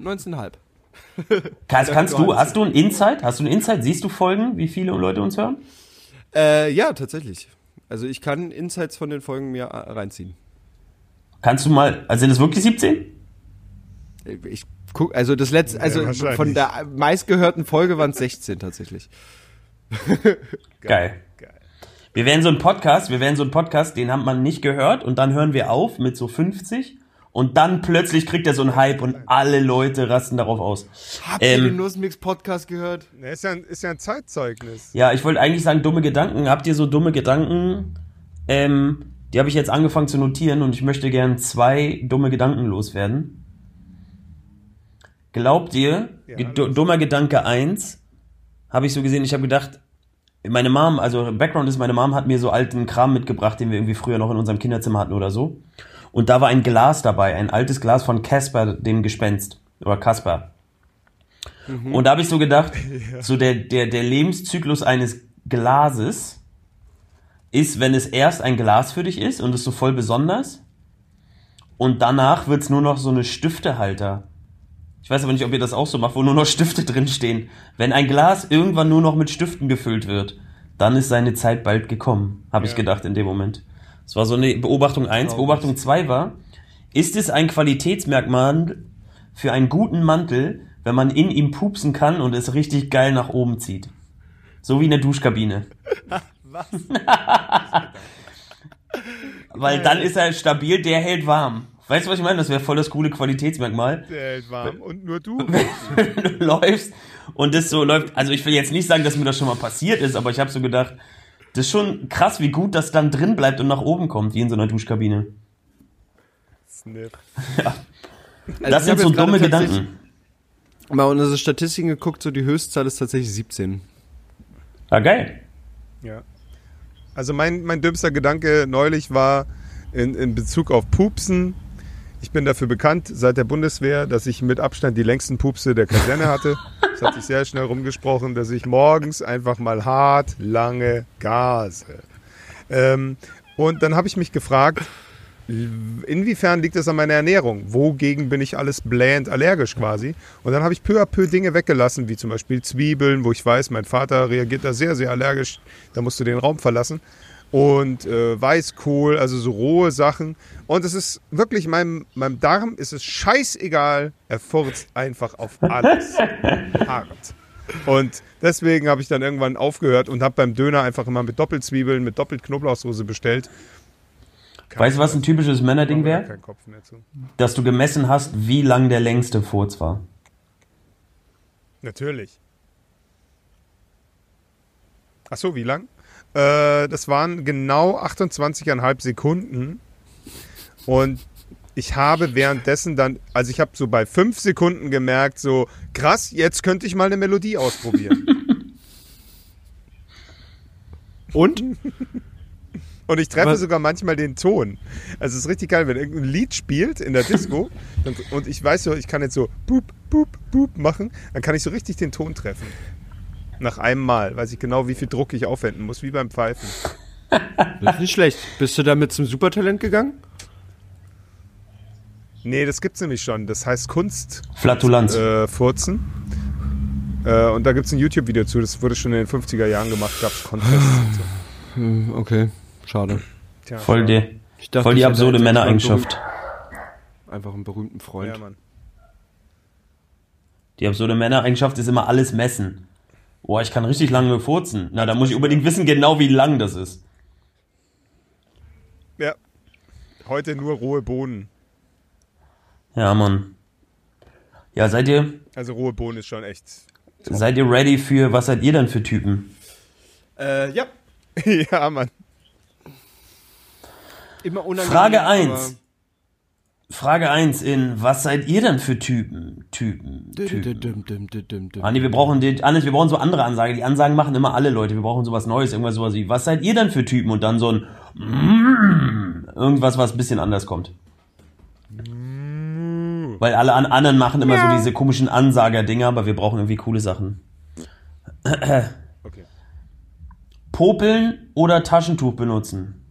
19,5. Kannst, kannst du, hast du ein Insight? Hast du ein Insight? Siehst du Folgen, wie viele Leute uns hören? Äh, ja, tatsächlich. Also ich kann Insights von den Folgen mir äh, reinziehen. Kannst du mal, also sind es wirklich 17? Ich guck, also das letzte, also wahrscheinlich. von der meistgehörten Folge waren es 16 tatsächlich. Geil. Geil. Wir werden so ein Podcast, wir werden so ein Podcast, den hat man nicht gehört und dann hören wir auf mit so 50 und dann plötzlich kriegt er so einen Hype und alle Leute rasten darauf aus. Habt Ähm, ihr den Nussmix Podcast gehört? Na, Ist ja, ein, ist ja ein Zeitzeugnis. Ja, ich wollte eigentlich sagen, dumme Gedanken. Habt ihr so dumme Gedanken? Ähm, die habe ich jetzt angefangen zu notieren und ich möchte gern zwei dumme Gedanken loswerden. Glaubt ihr, Ja, dummer Gedanke eins habe ich so gesehen, ich habe gedacht, meine Mom, also Background ist, meine Mom hat mir so alten Kram mitgebracht, den wir irgendwie früher noch in unserem Kinderzimmer hatten oder so. Und da war ein Glas dabei, ein altes Glas von Casper, dem Gespenst. Oder Casper. Und da habe ich so gedacht, so der, der, der Lebenszyklus eines Glases ist, wenn es erst ein Glas für dich ist und es so voll besonders und danach wird's nur noch so eine Stiftehalter. Ich weiß aber nicht, ob ihr das auch so macht, wo nur noch Stifte drinstehen. Wenn ein Glas irgendwann nur noch mit Stiften gefüllt wird, dann ist seine Zeit bald gekommen, habe ich Ja. gedacht in dem Moment. Das war so eine Beobachtung eins. Traurig. Beobachtung zwei war, ist es ein Qualitätsmerkmal für einen guten Mantel, wenn man in ihm pupsen kann und es richtig geil nach oben zieht? So wie eine Duschkabine. Was? Weil dann ist er stabil, der hält warm. Weißt du, was ich meine? Das wäre voll das coole Qualitätsmerkmal. Der hält warm. Und nur du. Wenn du läufst und das so läuft. Also ich will jetzt nicht sagen, dass mir das schon mal passiert ist, aber ich habe so gedacht, das ist schon krass, wie gut das dann drin bleibt und nach oben kommt, wie in so einer Duschkabine. Sniff. Also das sind so dumme Gedanken. Mal unsere Statistiken geguckt, so die Höchstzahl ist tatsächlich 17. Ja, geil. Ja. Also mein, mein dümmster Gedanke neulich war in, in Bezug auf Pupsen. Ich bin dafür bekannt seit der Bundeswehr, dass ich mit Abstand die längsten Pupse der Kaserne hatte. Es hat sich sehr schnell rumgesprochen, dass ich morgens einfach mal hart lange gase. Ähm, und dann habe ich mich gefragt, inwiefern liegt es an meiner Ernährung? Wogegen bin ich alles blähend allergisch quasi? Und dann habe ich peu à peu Dinge weggelassen, wie zum Beispiel Zwiebeln, wo ich weiß, mein Vater reagiert da sehr, sehr allergisch. Da musst du den Raum verlassen. Und äh, Weißkohl, also so rohe Sachen. Und es ist wirklich, meinem, meinem Darm ist es scheißegal. Er furzt einfach auf alles. Hart. Und deswegen habe ich dann irgendwann aufgehört und habe beim Döner einfach immer mit Doppelzwiebeln, mit Doppelknoblauchsoße bestellt. Weißt du, was ein typisches Männerding wäre? Dass du gemessen hast, wie lang der längste Furz war. Natürlich. Ach so, wie lang? Äh, das waren genau 28,5 Sekunden. Und ich habe währenddessen dann, also ich habe so bei 5 Sekunden gemerkt, so krass, jetzt könnte ich mal eine Melodie ausprobieren. Und? Und ich treffe Was- sogar manchmal den Ton. Also es ist richtig geil, wenn irgendein Lied spielt in der Disco dann, und ich weiß so, ich kann jetzt so boop, boop, boop machen, dann kann ich so richtig den Ton treffen. Nach einem Mal weiß ich genau, wie viel Druck ich aufwenden muss, wie beim Pfeifen. Das ist nicht schlecht. Bist du damit zum Supertalent gegangen? Nee, das gibt's nämlich schon. Das heißt Kunst Flatulenz. äh, furzen. Äh, und da gibt's ein YouTube-Video zu, das wurde schon in den 50er Jahren gemacht, gab's Contests und so. Hm, okay. Schade. Tja, Voll die, Ich dachte, voll die absurde Männereigenschaft. Einfach einen berühmten Freund. Ja, Mann. Die absurde Männereigenschaft ist immer alles messen. Boah, ich kann richtig lange furzen. Na, da muss ich unbedingt wissen, genau wie lang das ist. Ja. Heute nur rohe Bohnen. Ja, Mann. Ja, seid ihr, Also rohe Bohnen ist schon echt. seid ihr ready für, was seid ihr denn für Typen? Äh, ja. ja, Mann. Immer unangenehm. Frage aber- 1. Frage 1 in, was seid ihr denn für Typen? Typen, Typen. Andi, wir brauchen den, wir brauchen so andere Ansagen. Die Ansagen machen immer alle Leute. Wir brauchen sowas Neues, irgendwas sowas wie, was seid ihr denn für Typen? Und dann so ein, mm, irgendwas, was ein bisschen anders kommt. Weil alle an, anderen machen immer so diese komischen Ansager-Dinger, aber wir brauchen irgendwie coole Sachen. Okay. Popeln oder Taschentuch benutzen?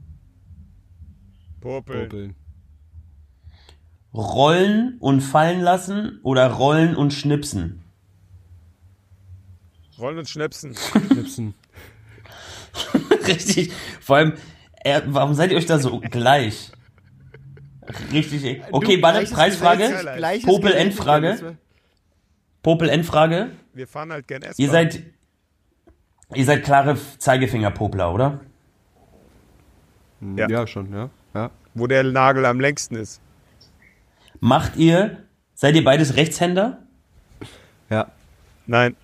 Popel. Popeln. Rollen und fallen lassen oder rollen und schnipsen? Rollen und Schnäpsen. Schnipsen. Richtig. Vor allem, er, warum seid ihr euch da so gleich? Richtig. ey. Okay, Du, warte, Preisfrage. Popel Endfrage. Popel Endfrage. Wir fahren halt gern. Ihr seid, ihr seid klare Zeigefingerpopler, oder? Ja. Ja. schon, ja. ja. Wo der Nagel am längsten ist. Macht ihr, seid ihr beides Rechtshänder? Ja. Nein.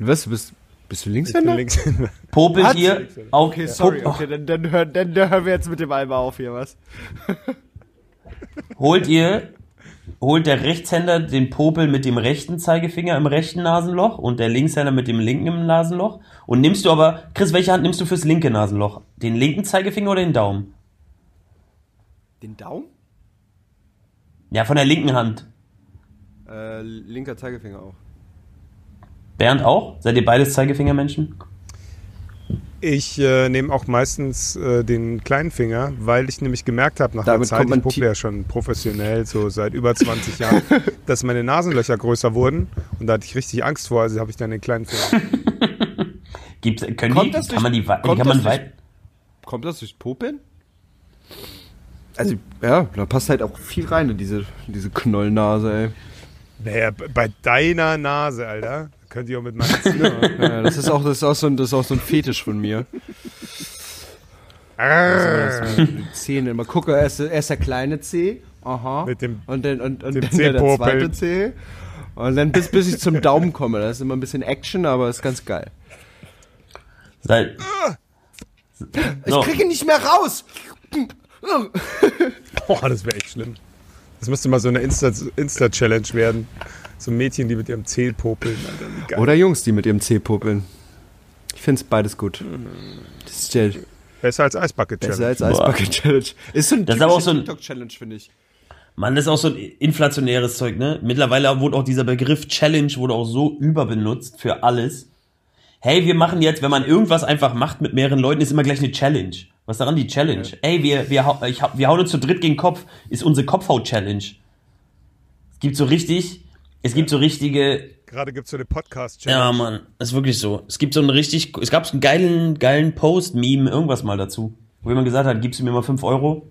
Was, du bist, bist du Ich bin Linkshänder? Linkshänder. Popelt Was? ihr auf, Okay, sorry, Pop- okay, dann, dann, hören, dann hören wir jetzt mit dem Eimer auf hier, was? holt ihr, holt der Rechtshänder den Popel mit dem rechten Zeigefinger im rechten Nasenloch und der Linkshänder mit dem linken im Nasenloch? Und nimmst du aber, Chris, welche Hand nimmst du fürs linke Nasenloch? Den linken Zeigefinger oder den Daumen? Den Daumen? Ja, von der linken Hand. Äh, linker Zeigefinger auch. Bernd auch? Seid ihr beides Zeigefingermenschen? Ich äh, nehme auch meistens äh, den kleinen Finger, weil ich nämlich gemerkt habe nach Damit der Zeit, ich puppe tie- ja schon professionell, so seit über 20 Jahren, dass meine Nasenlöcher größer wurden und da hatte ich richtig Angst vor, also habe ich dann den kleinen Finger. Gibt's, können Kommt die, das kann durch- man die, kommt kann man das durch- weit, Kommt das durchs Popeln? Also, ja, da passt halt auch viel rein in diese, diese Knollnase, ey. Naja, bei deiner Nase, Alter, könnt ihr auch mit meiner. Ja, das ist auch, das ist auch so ein, das ist auch so ein Fetisch von mir. Ist die Zähne immer gucke, erst, erst der kleine C, aha. Mit dem- und dann, und, und dem dann der, zweite C. Und dann bis, bis ich zum Daumen komme. Das ist immer ein bisschen Action, aber ist ganz geil. seid, so, Ich kriege ihn nicht mehr raus! Boah, das wäre echt schlimm. Das müsste mal so eine Insta- Insta-Challenge werden. So Mädchen, die mit ihrem Zeh popeln. Alter. Oder Jungs, die mit ihrem C popeln. Ich find's beides gut. Das ist der Besser als Eisbucket besser Challenge. als Eisbucket Challenge. Ist so ein Das ist aber auch so ein- TikTok-Challenge, finde ich. Mann, das ist auch so ein inflationäres Zeug, ne? Mittlerweile wurde auch dieser Begriff Challenge wurde auch so überbenutzt für alles. Hey, wir machen jetzt, wenn man irgendwas einfach macht mit mehreren Leuten, ist immer gleich eine Challenge. Was daran die Challenge? Ey, wir, wir, ich, wir hauen uns zu dritt gegen Kopf, ist unsere Kopfhaut-Challenge. Es gibt so richtig, es gibt so richtige, Gerade gibt es so eine Podcast-Challenge. ja, Mann, ist wirklich so. Es gibt so einen richtig, es gab so einen geilen, geilen Post, Meme, irgendwas mal dazu. Wo jemand gesagt hat, gibst du mir mal 5 Euro?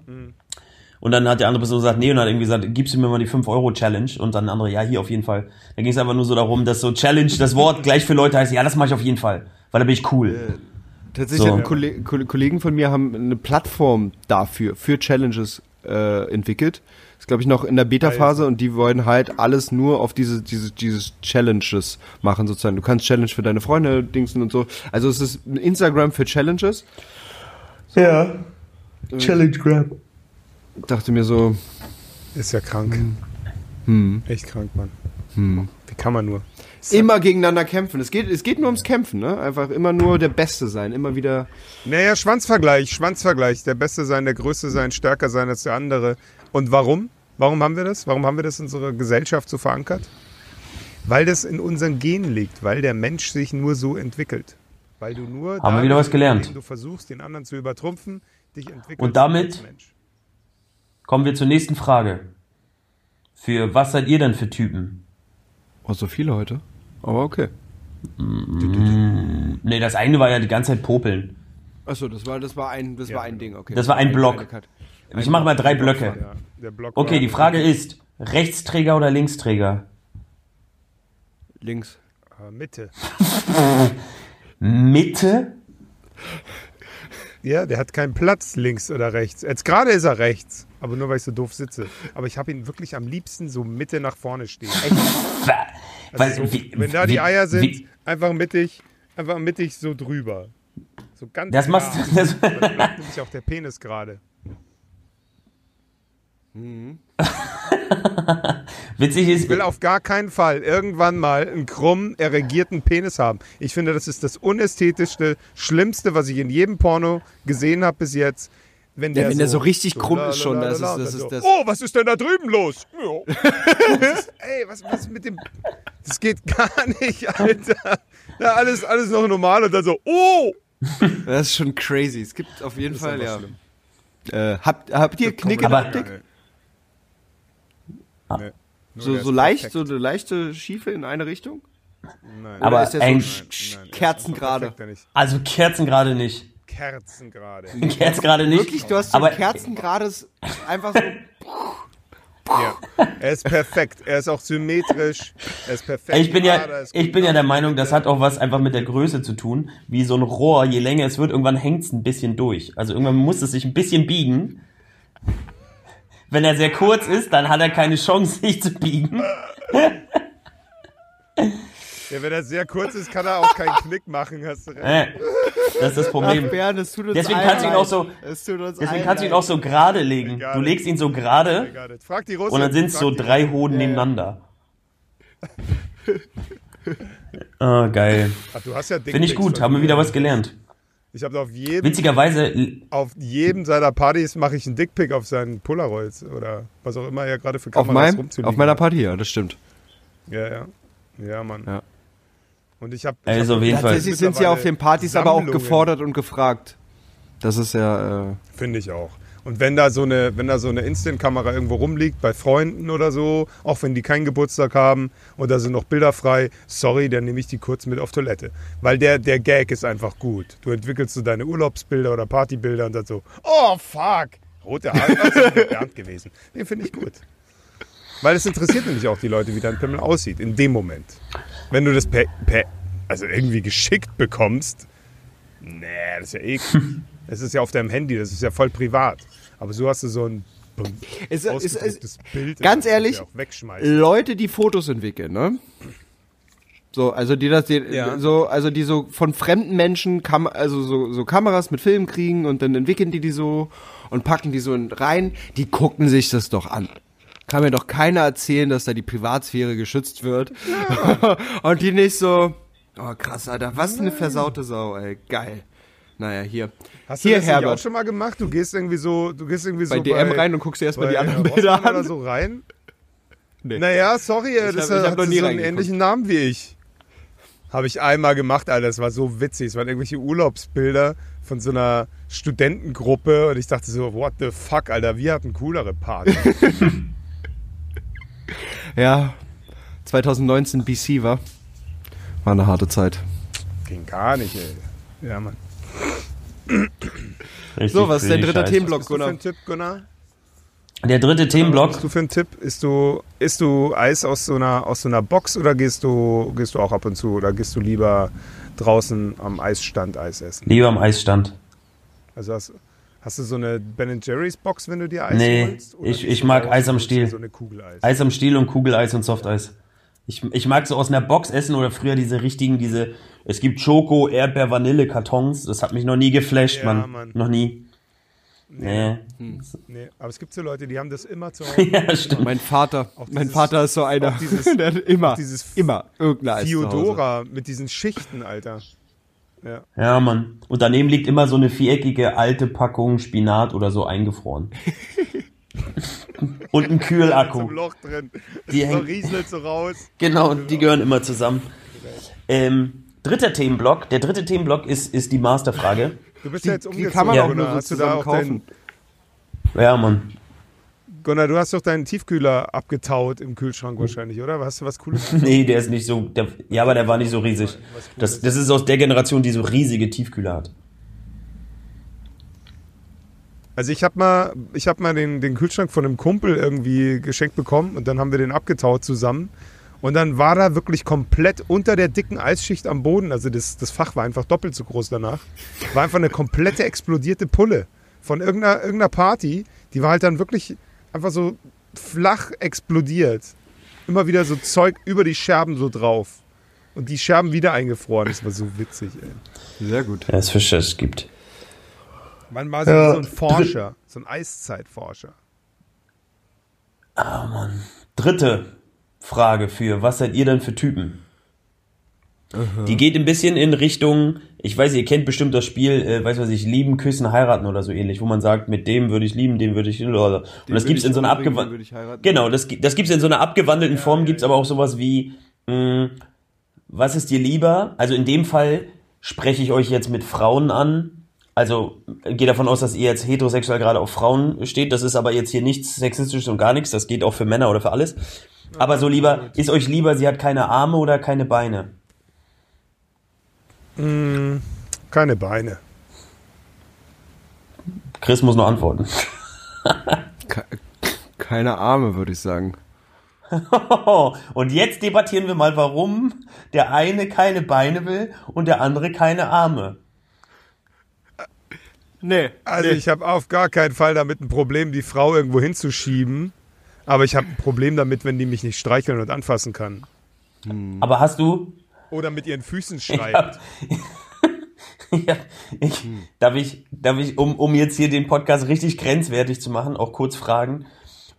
Und dann hat der andere Person gesagt, nee, und hat irgendwie gesagt, gibst du mir mal die 5-Euro-Challenge? Und dann der andere, ja, hier auf jeden Fall. Da ging es einfach nur so darum, dass so Challenge, das Wort gleich für Leute heißt, ja, das mache ich auf jeden Fall. Weil da bin ich cool. Tatsächlich So. haben Kolle Kolle- Kollegen von mir haben eine Plattform dafür, für Challenges äh, entwickelt. Ist, glaube ich, noch in der Beta-Phase und die wollen halt alles nur auf diese, diese, dieses Challenges machen, sozusagen. Du kannst Challenge für deine Freunde dingsen und so. Also es ist ein Instagram für Challenges. Ja. Challenge Grab. Dachte mir so, Ist ja krank. hm, Echt krank, Mann. hm. Wie kann man nur? Immer gegeneinander kämpfen. Es geht, es geht nur ums Kämpfen, ne? Einfach immer nur der Beste sein. Immer wieder. Naja, Schwanzvergleich, Schwanzvergleich. Der Beste sein, der Größte sein, stärker sein als der andere. Und warum? Warum haben wir das? Warum haben wir das in unserer Gesellschaft so verankert? Weil das in unseren Genen liegt, weil der Mensch sich nur so entwickelt. Weil du nur Haben wir wieder was gelernt. du versuchst, den anderen zu übertrumpfen, dich entwickelst Und damit-. Kommen wir zur nächsten Frage. Für was seid ihr denn für Typen? Oh, so viele heute. Aber okay. Nee, das eine war ja die ganze Zeit Popeln. Achso, das war, das war ein, das war ein Ding, okay. Das war ein Block. Ich mache mal drei Blöcke. Ja, der Block Okay, die Frage ist, Rechtsträger oder Linksträger? Links. Ah, Mitte. Mitte? Ja, der hat keinen Platz links oder rechts. Jetzt gerade ist er rechts, aber nur weil ich so doof sitze. Aber ich habe ihn wirklich am liebsten so Mitte nach vorne stehen. Weil, Also so, wie- wenn da die wie- Eier sind, wie- einfach mittig, einfach mittig so drüber. So ganz Das machst klar. du. Das, bleibt nämlich auch der Penis gerade. witzig ist, Ich will auf gar keinen Fall irgendwann mal einen krummen, erregierten Penis haben. Ich finde, das ist das unästhetischste, schlimmste, was ich in jedem Porno gesehen habe bis jetzt. Wenn der, wenn der so richtig krumm ist schon, das ist- das dann ist so, das- Oh, was ist denn da drüben los? Ja. Was ist, ey, was, was ist mit dem... Das geht gar nicht, Alter. Ja, alles, alles noch normal und dann so, oh! Das ist schon crazy. Es gibt auf jeden Fall, ja. Äh, habt, habt ihr Knick in Aber- der Optik? Ah. Nee. So, so leicht, perfekt. so eine leichte Schiefe in eine Richtung? Nein. Aber Oder ist der so ein- Nein, nicht. also Kerzen gerade nicht. Kerzen gerade. Kerzen gerade nicht. Wirklich, du hast so aber ein kerzengerades, einfach so. Ja. Er ist perfekt. Er ist auch symmetrisch. Er ist perfekt. ich bin ja, ich bin ja der auf- Meinung, das hat auch was einfach mit der Größe zu tun. Wie so ein Rohr, je länger es wird, irgendwann hängt es ein bisschen durch. Also irgendwann muss es sich ein bisschen biegen. Wenn er sehr kurz ist, dann hat er keine Chance, sich zu biegen. Ja, wenn er sehr kurz ist, kann er auch keinen Knick machen. Hast du recht. Äh, das ist das Problem. Ach, Bernd, es tut uns Deswegen kannst du ihn leid. auch so- Deswegen kannst du ihn auch so gerade legen. Du legst ihn so gerade Egal. Frag die Russen. und dann sind es so drei. Hoden nebeneinander. Ah, geil. Ach, du hast ja Finde ich gut, haben wir wieder was gelernt. Ich habe auf jedem, Witzigerweise, auf jedem seiner Partys mache ich einen Dickpick auf seinen Polaroids oder was auch immer er gerade für Auf, Kameras meinem, rumzuliegen auf meiner. Party, ja, das stimmt. Ja, ja. Ja, Mann. Ja. Und ich habe Also auf jeden Fall. Tatsächlich sind sie auf den Partys aber auch Sammlungen. gefordert und gefragt. Das ist ja, äh, Finde ich auch. Und wenn da so eine, wenn da so eine Instant-Kamera irgendwo rumliegt, bei Freunden oder so, auch wenn die keinen Geburtstag haben und da sind noch Bilder frei, sorry, dann nehme ich die kurz mit auf Toilette. Weil der, der Gag ist einfach gut. Du entwickelst so deine Urlaubsbilder oder Partybilder und dann so, oh fuck, rote Haare, gewesen. Den finde ich gut. Weil es interessiert nämlich auch die Leute, wie dein Pimmel aussieht, in dem Moment. Wenn du das per, per also irgendwie geschickt bekommst, nee, das ist ja eklig. Es ist ja auf deinem Handy, das ist ja voll privat. Aber so hast du so ein es, es, es, Bild. ganz ehrlich. Leute, die Fotos entwickeln, ne? So, also die das, die, Ja. so, also die so von fremden Menschen, kam, also so, so Kameras mit Film kriegen und dann entwickeln die die so und packen die so in- rein. Die gucken sich das doch an. Kann mir doch keiner erzählen, dass da die Privatsphäre geschützt wird. und die nicht so, oh krass, Alter, was eine versaute Sau, ey, geil. Naja, hier. Hast du hier, das nicht auch Herbert, schon mal gemacht? Du gehst irgendwie so, du gehst irgendwie bei so DM bei, rein und guckst dir erstmal die anderen Rossmann Bilder oder an. so rein. Nee. Naja, sorry, das hab- ist, ich hab hat noch nie so einen ähnlichen Namen wie ich. Habe ich einmal gemacht, Alter. Das war so witzig. Es waren irgendwelche Urlaubsbilder von so einer Studentengruppe und ich dachte so, what the fuck, Alter, wir hatten coolere Party. Ja, 2019 BC war. War eine harte Zeit. Ging gar nicht, ey. Ja, Mann. Richtig So, was ist dein dritter Scheiß. Themenblock, Was bist du für Gunnar? ein Tipp, Gunnar? Der dritte Was Themenblock. hast du für einen Tipp? Isst du, isst du Eis aus so, einer, aus so einer Box oder gehst du, gehst du auch ab und zu oder gehst du lieber draußen am Eisstand Eis essen? Lieber am Eisstand. Also hast, hast du so eine Ben Jerry's Box, wenn du dir Eis Nee, holst? Oder ich- ich mag Eis am Stiel. So eine Kugel Eis. Eis am Stiel und Kugeleis und Softeis. Ich, ich mag so aus einer Box essen oder früher diese richtigen, diese, es gibt Schoko, Erdbeer, Vanille, Kartons. Das hat mich noch nie geflasht, Ja, Mann. Mann. Noch nie. Nee. Nee, aber es gibt so Leute, die haben das immer zu Hause. ja, stimmt. Mein Vater, mein dieses- Vater ist so einer, auch dieses- der hat immer, auch dieses immer irgendein Eis zu Hause. Theodora mit diesen Schichten, Alter. Ja. Ja, Mann. Und daneben liegt immer so eine viereckige alte Packung Spinat oder so eingefroren. und ein Kühlakku. Zum Loch drin. Die so hängt- rieselt so raus. Genau, die gehören immer zusammen. Ähm, dritter Themenblock. Der dritte Themenblock ist, ist die Masterfrage. Du bist Die, ja jetzt die umgezogen, kann man Ja. auch so Hast du da zusammen auch kaufen. Ja, Mann. Gunnar, du hast doch deinen Tiefkühler abgetaut im Kühlschrank wahrscheinlich, oder? Hast du was Cooles? Nee, der ist nicht so. Der, ja, aber der war nicht so riesig. Das, das ist aus der Generation, die so riesige Tiefkühler hat. Also ich habe mal, ich hab mal den, den Kühlschrank von einem Kumpel irgendwie geschenkt bekommen und dann haben wir den abgetaut zusammen. Und dann war da wirklich komplett unter der dicken Eisschicht am Boden, also das, das Fach war einfach doppelt so groß danach, war einfach eine komplette explodierte Pulle von irgendeiner, irgendeiner Party. Die war halt dann wirklich einfach so flach explodiert. Immer wieder so Zeug über die Scherben so drauf. Und die Scherben wieder eingefroren. Das war so witzig, ey. Sehr gut. Ja, es Fischer es gibt. Man war so, Ja. so ein Forscher, so ein Eiszeitforscher. Dritte Frage für, was seid ihr denn für Typen? Die geht ein bisschen in Richtung, ich weiß, ihr kennt bestimmt das Spiel, äh, weiß was ich, lieben, küssen, heiraten oder so ähnlich, wo man sagt, mit dem würde ich lieben, den würde ich, und das gibt's in so einer abgewandelten, Genau, das, das gibt's in so einer abgewandelten Form, gibt's aber auch sowas wie, mh, was ist dir lieber? Also in dem Fall spreche ich euch jetzt mit Frauen an. Also äh, gehe davon aus, dass ihr jetzt heterosexuell gerade auf Frauen steht. Das ist aber jetzt hier nichts sexistisches und gar nichts. Das geht auch für Männer oder für alles. Aber so lieber, ist euch lieber, sie hat keine Arme oder keine Beine? Keine Beine. Chris muss noch antworten. Ke- Keine Arme, würde ich sagen. und jetzt debattieren wir mal, warum der eine keine Beine will und der andere keine Arme. Nee. Also ich habe auf gar keinen Fall damit ein Problem, die Frau irgendwo hinzuschieben. Aber ich habe ein Problem damit, wenn die mich nicht streicheln und anfassen kann. Aber hast du Oder mit ihren Füßen Ja. schreibt. ja, ich, darf ich, darf ich, um, um jetzt hier den Podcast richtig grenzwertig zu machen, auch kurz fragen,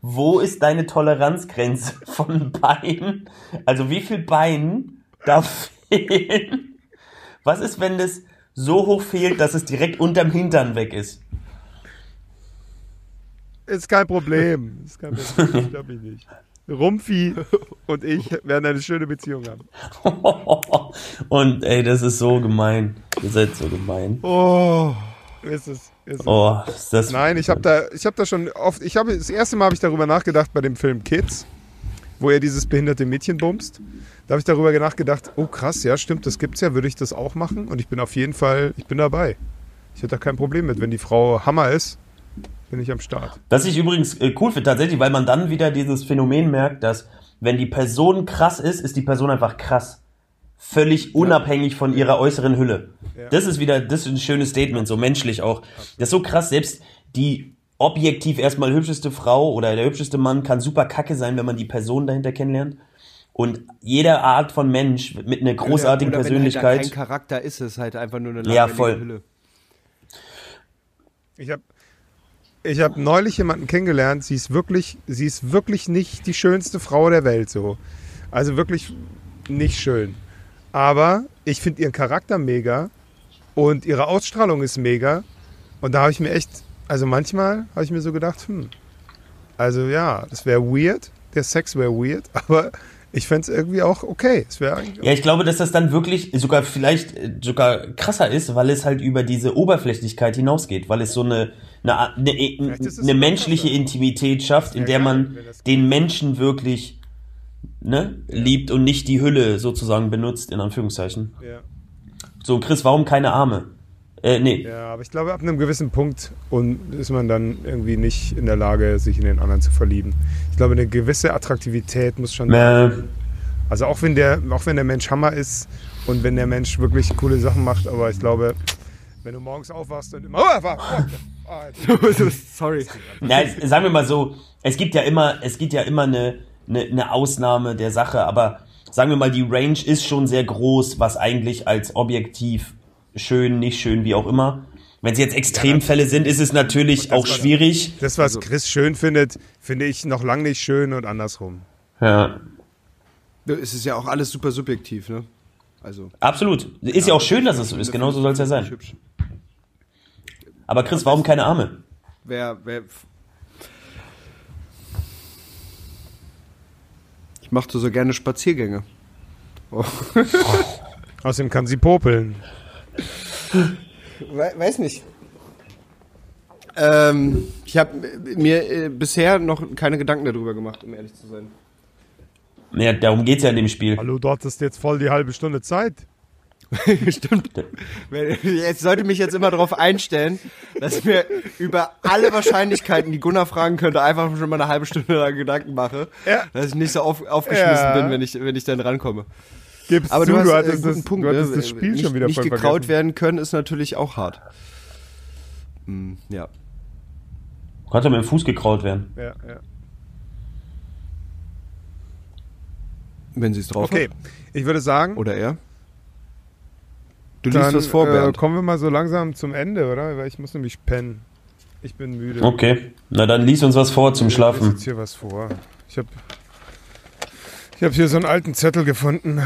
wo ist deine Toleranzgrenze von Beinen? Also wie viel Bein darf fehlen? Was ist, wenn das so hoch fehlt, dass es direkt unterm Hintern weg ist? Ist kein Problem. Ist kein Problem. Ich glaube ich nicht. Rumpfi und ich werden eine schöne Beziehung haben. Und ey, das ist so gemein. Ihr seid so gemein. Oh. Ist es, ist es. Oh, ist das. Nein, ich habe da, ich habe da schon oft, ich habe das erste Mal habe ich darüber nachgedacht bei dem Film Kids, wo er dieses behinderte Mädchen bumst. Da habe ich darüber nachgedacht, oh krass, ja stimmt, das gibt's ja, würde ich das auch machen? Und ich bin auf jeden Fall, ich bin dabei. Ich hätte da kein Problem mit, wenn die Frau Hammer ist, bin ich am Start. Was ich übrigens äh, cool finde, tatsächlich, weil man dann wieder dieses Phänomen merkt, dass wenn die Person krass ist, ist die Person einfach krass. Völlig unabhängig von ihrer äußeren Hülle. Ja. Das ist wieder, das ist ein schönes Statement, so menschlich auch. Das ist so krass, selbst die objektiv erstmal hübscheste Frau oder der hübscheste Mann kann super kacke sein, wenn man die Person dahinter kennenlernt. Und jede Art von Mensch mit einer großartigen Oder- oder Persönlichkeit. Wenn halt kein Charakter ist, es halt einfach nur eine Ja, voll. Hülle. Ich habe ich hab neulich jemanden kennengelernt, sie ist wirklich, sie ist wirklich nicht die schönste Frau der Welt so. Also wirklich nicht schön. Aber ich finde ihren Charakter mega und ihre Ausstrahlung ist mega. Und da habe ich mir echt, also manchmal habe ich mir so gedacht, hm, also ja, das wäre weird, der Sex wäre weird, aber ich fände es irgendwie auch okay. Ja, ich glaube, dass das dann wirklich sogar vielleicht äh, sogar krasser ist, weil es halt über diese Oberflächlichkeit hinausgeht, weil es so eine eine, eine, es eine menschliche. Intimität schafft, in der man den Menschen wirklich ne, liebt und nicht die Hülle sozusagen benutzt, in Anführungszeichen. So, Chris, warum keine Arme? Äh, nee. Ja, aber ich glaube, ab einem gewissen Punkt und ist man dann irgendwie nicht in der Lage, sich in den anderen zu verlieben. Ich glaube, eine gewisse Attraktivität muss schon. Äh, Also auch wenn der, auch wenn der Mensch Hammer ist und wenn der Mensch wirklich coole Sachen macht, aber ich glaube, wenn du morgens aufwachst und immer. Oh, war, oh, jetzt- Sorry. na, sagen wir mal so, es gibt ja immer, es gibt ja immer eine, eine, eine Ausnahme der Sache, aber sagen wir mal, die Range ist schon sehr groß, was eigentlich als objektiv schön, nicht schön, wie auch immer. Wenn es jetzt Extremfälle sind, ist es natürlich auch schwierig. das, was Chris schön findet, finde ich noch lang nicht schön und andersrum. Ja, Es ist ja auch alles super subjektiv, ne? Also. absolut. Ist ja auch schön, dass es so ist. Genauso soll es ja sein. Hübsch. Aber Chris, warum keine Arme? Wer, wer. Ich machte so gerne Spaziergänge. Oh. Außerdem kann sie popeln. We weiß nicht. Ähm, ich habe mir äh, bisher noch keine Gedanken darüber gemacht, um ehrlich zu sein. Ja, darum geht's ja in dem Spiel. Hallo, dort ist jetzt voll die halbe Stunde Zeit. Stimmt. Jetzt sollte mich jetzt immer darauf einstellen, dass ich mir über alle Wahrscheinlichkeiten, die Gunnar fragen könnte, einfach schon mal eine halbe Stunde lang Gedanken mache. Ja. Dass ich nicht so auf, aufgeschmissen Ja. bin, wenn ich, wenn ich dann rankomme. Gib's Aber zu, du, hast, du äh, hattest, guten das, Punkt, du hattest ne? das Spiel nicht, schon wieder Nicht voll gekraut vergessen. werden können, ist natürlich auch hart. Hm, ja. Du kannst doch mit dem Fuß gekraut werden. Ja, ja. Wenn sie es drauf Okay, hat. ich würde sagen, Oder er. Du dann liest was vor, äh, Bernd. kommen wir mal so langsam zum Ende, oder? Weil ich muss nämlich pennen. Ich bin müde. Okay. Na dann lies uns was vor zum Ich lese Schlafen. jetzt hier was vor. Ich habe ich hab hier so einen alten Zettel gefunden.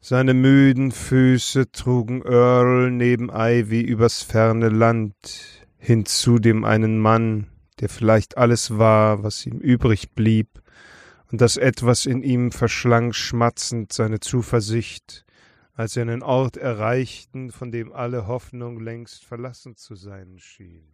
Seine müden Füße trugen Earl neben Ivy übers ferne Land, hin zu dem einen Mann, der vielleicht alles war, was ihm übrig blieb, und das etwas in ihm verschlang schmatzend seine Zuversicht, als sie einen Ort erreichten, von dem alle Hoffnung längst verlassen zu sein schien.